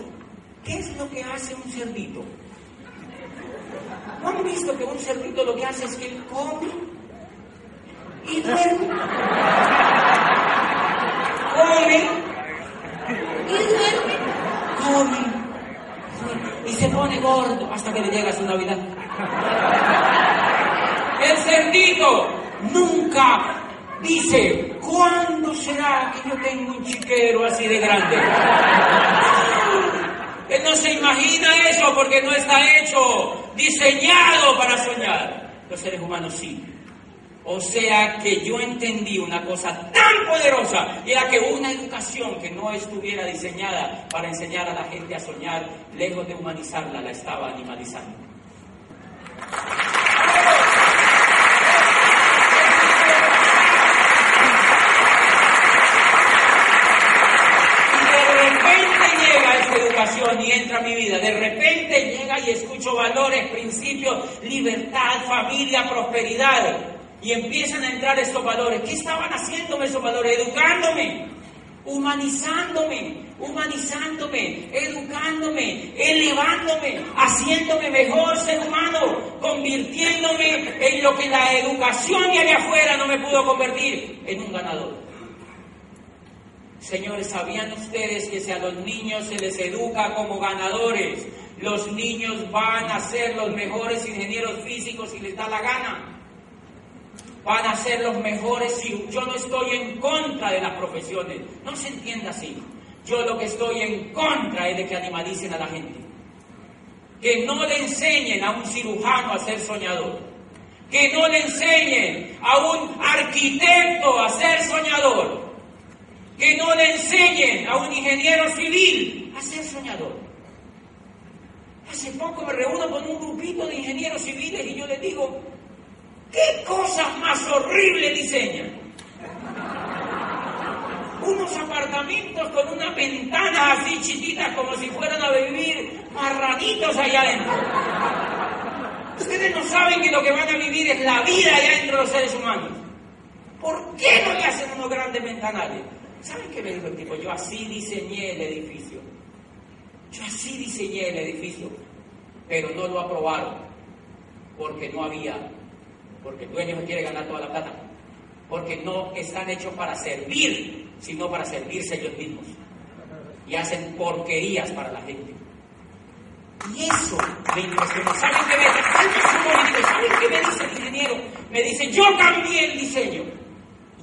¿qué es lo que hace un cerdito? ¿No han visto que un cerdito lo que hace es que él come y duerme? Come y duerme. Come y se pone gordo hasta que le llega su Navidad. El cerdito nunca dice, ¿cuándo será que yo tengo un chiquero así de grande? Él no se imagina eso porque no está hecho, diseñado para soñar. Los seres humanos sí. O sea que yo entendí una cosa tan poderosa, y era que una educación que no estuviera diseñada para enseñar a la gente a soñar, lejos de humanizarla, la estaba animalizando. Y de repente llega esta educación y entra a mi vida. De repente llega y escucho valores, libertad, familia, prosperidad y empiezan a entrar estos valores. ¿Qué estaban haciéndome esos valores? Educándome, humanizándome, humanizándome, educándome, elevándome, haciéndome mejor ser humano, convirtiéndome en lo que la educación y allá afuera no me pudo convertir, en un ganador. Señores, ¿sabían ustedes que si a los niños se les educa como ganadores, los niños van a ser los mejores ingenieros físicos si les da la gana? van a ser los mejores yo no estoy en contra de las profesiones. No se entienda así. Yo lo que estoy en contra es de que animalicen a la gente. Que no le enseñen a un cirujano a ser soñador. Que no le enseñen a un arquitecto a ser soñador. Que no le enseñen a un ingeniero civil a ser soñador. Hace poco me reúno con un grupito de ingenieros civiles y yo les digo, ¿Qué cosas más horribles diseñan? Unos apartamentos con una ventana así chiquitas como si fueran a vivir marranitos allá adentro. Ustedes no saben que lo que van a vivir es la vida allá dentro de los seres humanos. ¿Por qué no le hacen unos grandes ventanales? ¿Saben qué me dijo el tipo? Yo así diseñé el edificio. Yo así diseñé el edificio. Pero no lo aprobaron porque no había porque el dueño se quiere ganar toda la plata, porque no están hechos para servir, sino para servirse ellos mismos. Y hacen porquerías para la gente. Y eso me impresiona. ¿Saben qué me, ¿Saben qué me dice el ingeniero? Me dice, yo cambié el diseño.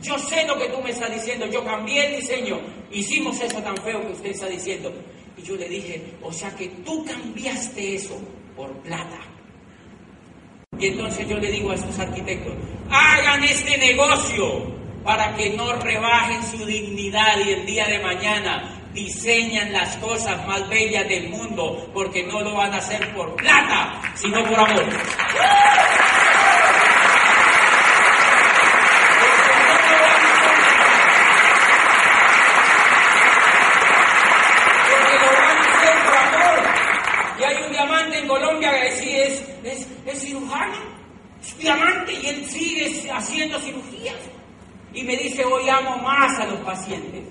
Yo sé lo que tú me estás diciendo, yo cambié el diseño. Hicimos eso tan feo que usted está diciendo. Y yo le dije, o sea que tú cambiaste eso por plata. Y entonces yo le digo a estos arquitectos, hagan este negocio para que no rebajen su dignidad y el día de mañana diseñan las cosas más bellas del mundo, porque no lo van a hacer por plata, sino por amor. Diamante y él sigue haciendo cirugías. Y me dice, hoy amo más a los pacientes.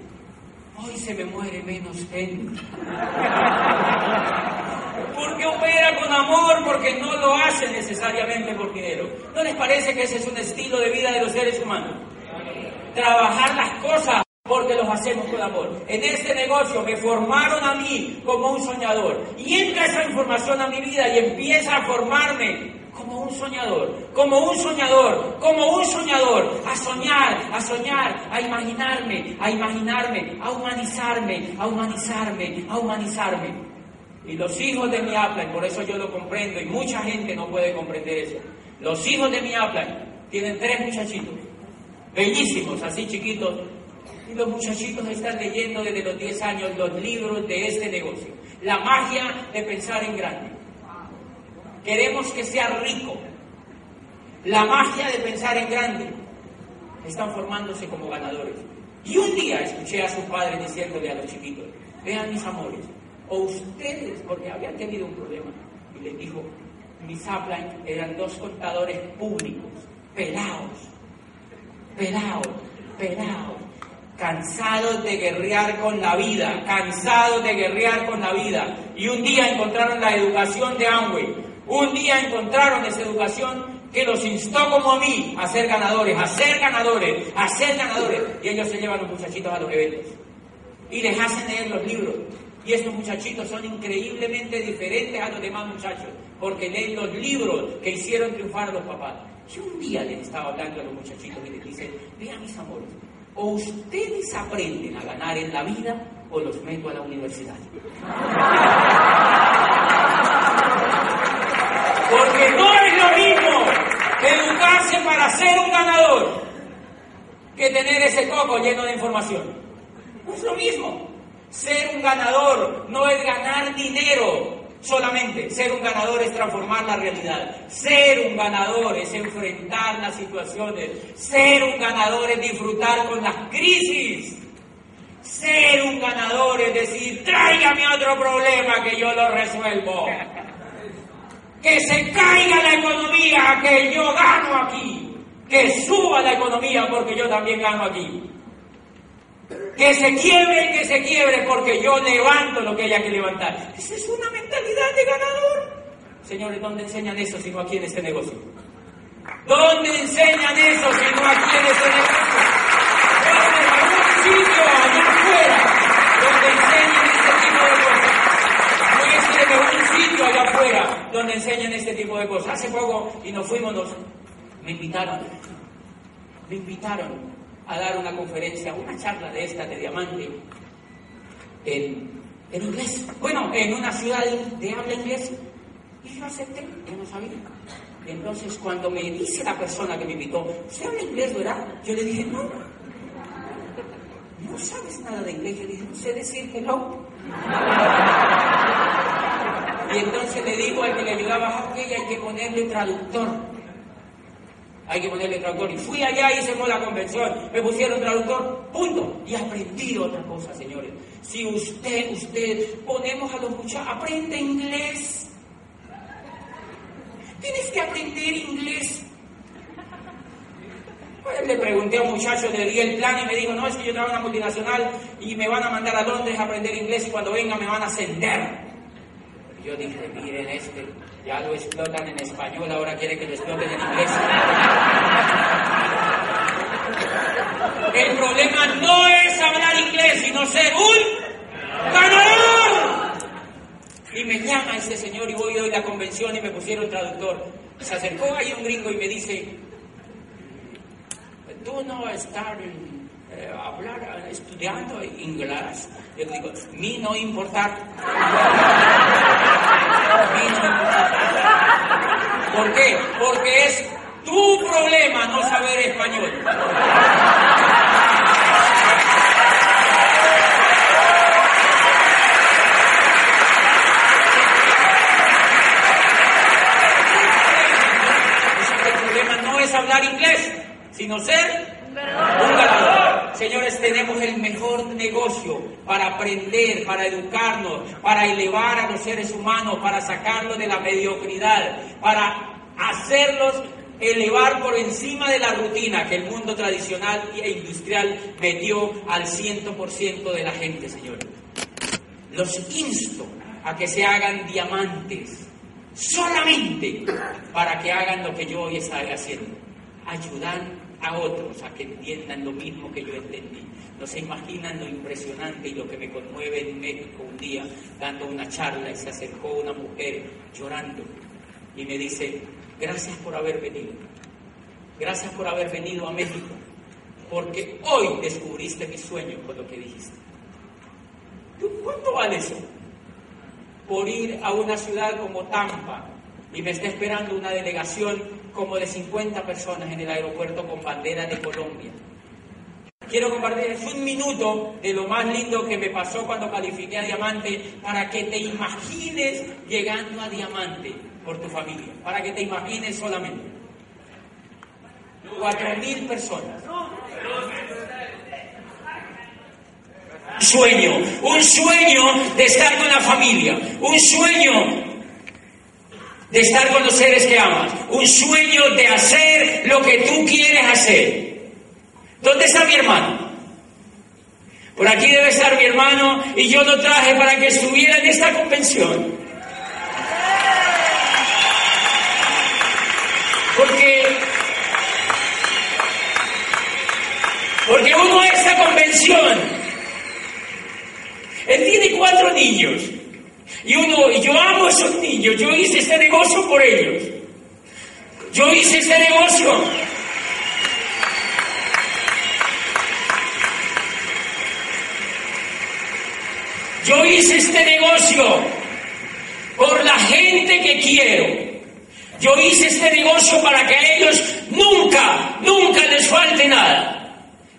Hoy se me muere menos gente. Porque opera con amor, porque no lo hace necesariamente por dinero. ¿No les parece que ese es un estilo de vida de los seres humanos? Trabajar las cosas porque los hacemos con amor. En este negocio me formaron a mí como un soñador. Y entra esa información a mi vida y empieza a formarme como un soñador, como un soñador, como un soñador, a soñar, a soñar, a imaginarme, a imaginarme, a humanizarme, a humanizarme, a humanizarme. Y los hijos de mi Aplan, por eso yo lo comprendo y mucha gente no puede comprender eso. Los hijos de mi Aplan tienen tres muchachitos, bellísimos, así chiquitos, y los muchachitos están leyendo desde los 10 años los libros de este negocio. La magia de pensar en grande. Queremos que sea rico. La magia de pensar en grande. Están formándose como ganadores. Y un día escuché a su padre diciéndole a los chiquitos, vean mis amores, o ustedes, porque habían tenido un problema, y les dijo, mis upline eran dos contadores públicos, pelados, pelados, pelados, cansados de guerrear con la vida, cansados de guerrear con la vida. Y un día encontraron la educación de Amway, un día encontraron esa educación que los instó como a mí a ser ganadores, a ser ganadores, a ser ganadores. Y ellos se llevan los muchachitos a los eventos y les hacen leer los libros. Y estos muchachitos son increíblemente diferentes a los demás muchachos, porque leen los libros que hicieron triunfar a los papás. Yo un día les estaba hablando a los muchachitos y les dice, vean mis amores, o ustedes aprenden a ganar en la vida o los meto a la universidad. Porque no es lo mismo educarse para ser un ganador que tener ese coco lleno de información. No es lo mismo. Ser un ganador no es ganar dinero solamente. Ser un ganador es transformar la realidad. Ser un ganador es enfrentar las situaciones. Ser un ganador es disfrutar con las crisis. Ser un ganador es decir, tráigame otro problema que yo lo resuelvo. Que se caiga la economía, que yo gano aquí. Que suba la economía porque yo también gano aquí. Que se quiebre, que se quiebre, porque yo levanto lo que haya que levantar. Esa es una mentalidad de ganador. Señores, ¿dónde enseñan eso si no aquí en este negocio? ¿Dónde enseñan eso si no aquí en este negocio? ¿Dónde? En un sitio allá afuera donde enseñan este tipo de cosas. Voy a decirle un sitio donde enseñan este tipo de cosas. Hace poco, y nos fuimos, nos, me invitaron, me invitaron a dar una conferencia, una charla de esta de diamante en, en inglés. Bueno, en una ciudad de habla inglés. Y yo acepté, yo no sabía. Entonces, cuando me dice la persona que me invitó, ¿usted habla inglés, verdad? Yo le dije, no. No sabes nada de inglés. Yo le dije, no sé decir hello. Y entonces le digo al que le ayudaba, ok, hay que ponerle traductor hay que ponerle traductor. Y fui allá y hicimos la convención, me pusieron traductor, punto. Y aprendí otra cosa, señores. Si usted, usted, ponemos a los muchachos, aprende inglés. Tienes que aprender inglés. Pues le pregunté a un muchacho, le di el plan y me dijo, no, es que yo trabajo en una multinacional y me van a mandar a Londres a aprender inglés y cuando venga me van a ascender. Yo dije, miren este, ya lo explotan en español, ahora quiere que lo exploten en inglés. El problema no es hablar inglés, sino ser un ganador. Y me llama este señor y voy hoy a la convención y me pusieron traductor. Se acercó ahí un gringo y me dice, tú no estás hablar, estudiando inglés. Yo digo, mí no importar. mí no importar. ¿Por qué? Porque es tu problema no saber español. El problema no es hablar inglés, sino ser. Señores, tenemos el mejor negocio para aprender, para educarnos, para elevar a los seres humanos, para sacarlos de la mediocridad, para hacerlos elevar por encima de la rutina que el mundo tradicional e industrial metió al 100% de la gente, señores. Los insto a que se hagan diamantes solamente para que hagan lo que yo hoy estoy haciendo, ayudar a otros a que entiendan lo mismo que yo entendí. No se imaginan lo impresionante y lo que me conmueve en México un día dando una charla y se acercó una mujer llorando y me dice, gracias por haber venido, gracias por haber venido a México, porque hoy descubriste mi sueño con lo que dijiste. ¿Cuánto vale eso? Por ir a una ciudad como Tampa y me está esperando una delegación como de 50 personas en el aeropuerto con bandera de Colombia. Quiero compartirles un minuto de lo más lindo que me pasó cuando califiqué a Diamante para que te imagines llegando a Diamante por tu familia, para que te imagines solamente. Cuatro mil personas. Sueño, un sueño de estar con la familia, un sueño de estar con los seres que amas, un sueño de hacer lo que tú quieres hacer. ¿Dónde está mi hermano? Por aquí debe estar mi hermano y yo lo traje para que estuviera en esta convención. Porque, porque uno a esta convención, él tiene cuatro niños y uno, y yo amo a esos niños, yo hice este negocio por ellos. Yo hice este negocio. Yo hice este negocio por la gente que quiero. Yo hice este negocio para que a ellos nunca, nunca les falte nada.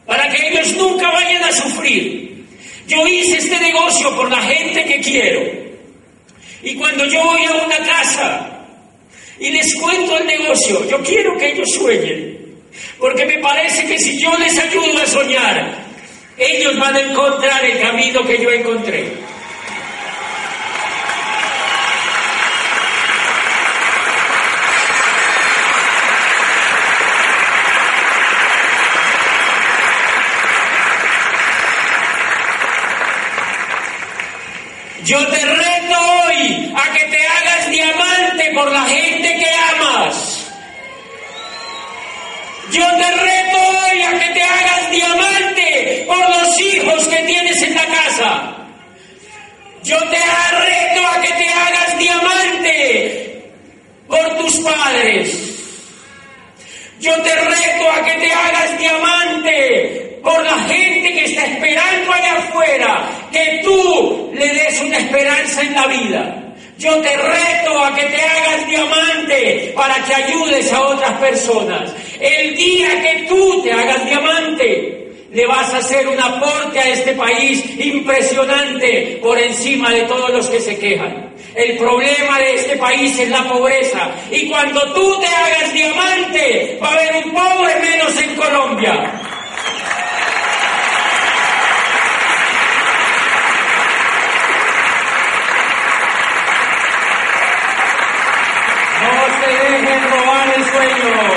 Para que ellos nunca vayan a sufrir. Yo hice este negocio por la gente que quiero. Y cuando yo voy a una casa y les cuento el negocio, yo quiero que ellos sueñen. Porque me parece que si yo les ayudo a soñar, ellos van a encontrar el camino que yo encontré. Yo te reto hoy a que te hagas diamante por la gente que amas. Yo te reto hoy a que te hagas diamante por los hijos que tienes en la casa. Yo te reto a que te hagas diamante por tus padres. Yo te reto a que te hagas diamante por la gente que está esperando allá afuera que tú le des una esperanza en la vida. Yo te reto a que te hagas diamante para que ayudes a otras personas. El día que tú te hagas diamante, le vas a hacer un aporte a este país impresionante por encima de todos los que se quejan. El problema de este país es la pobreza. Y cuando tú te hagas diamante, va a haber un pobre menos en Colombia. No te dejen robar el sueño.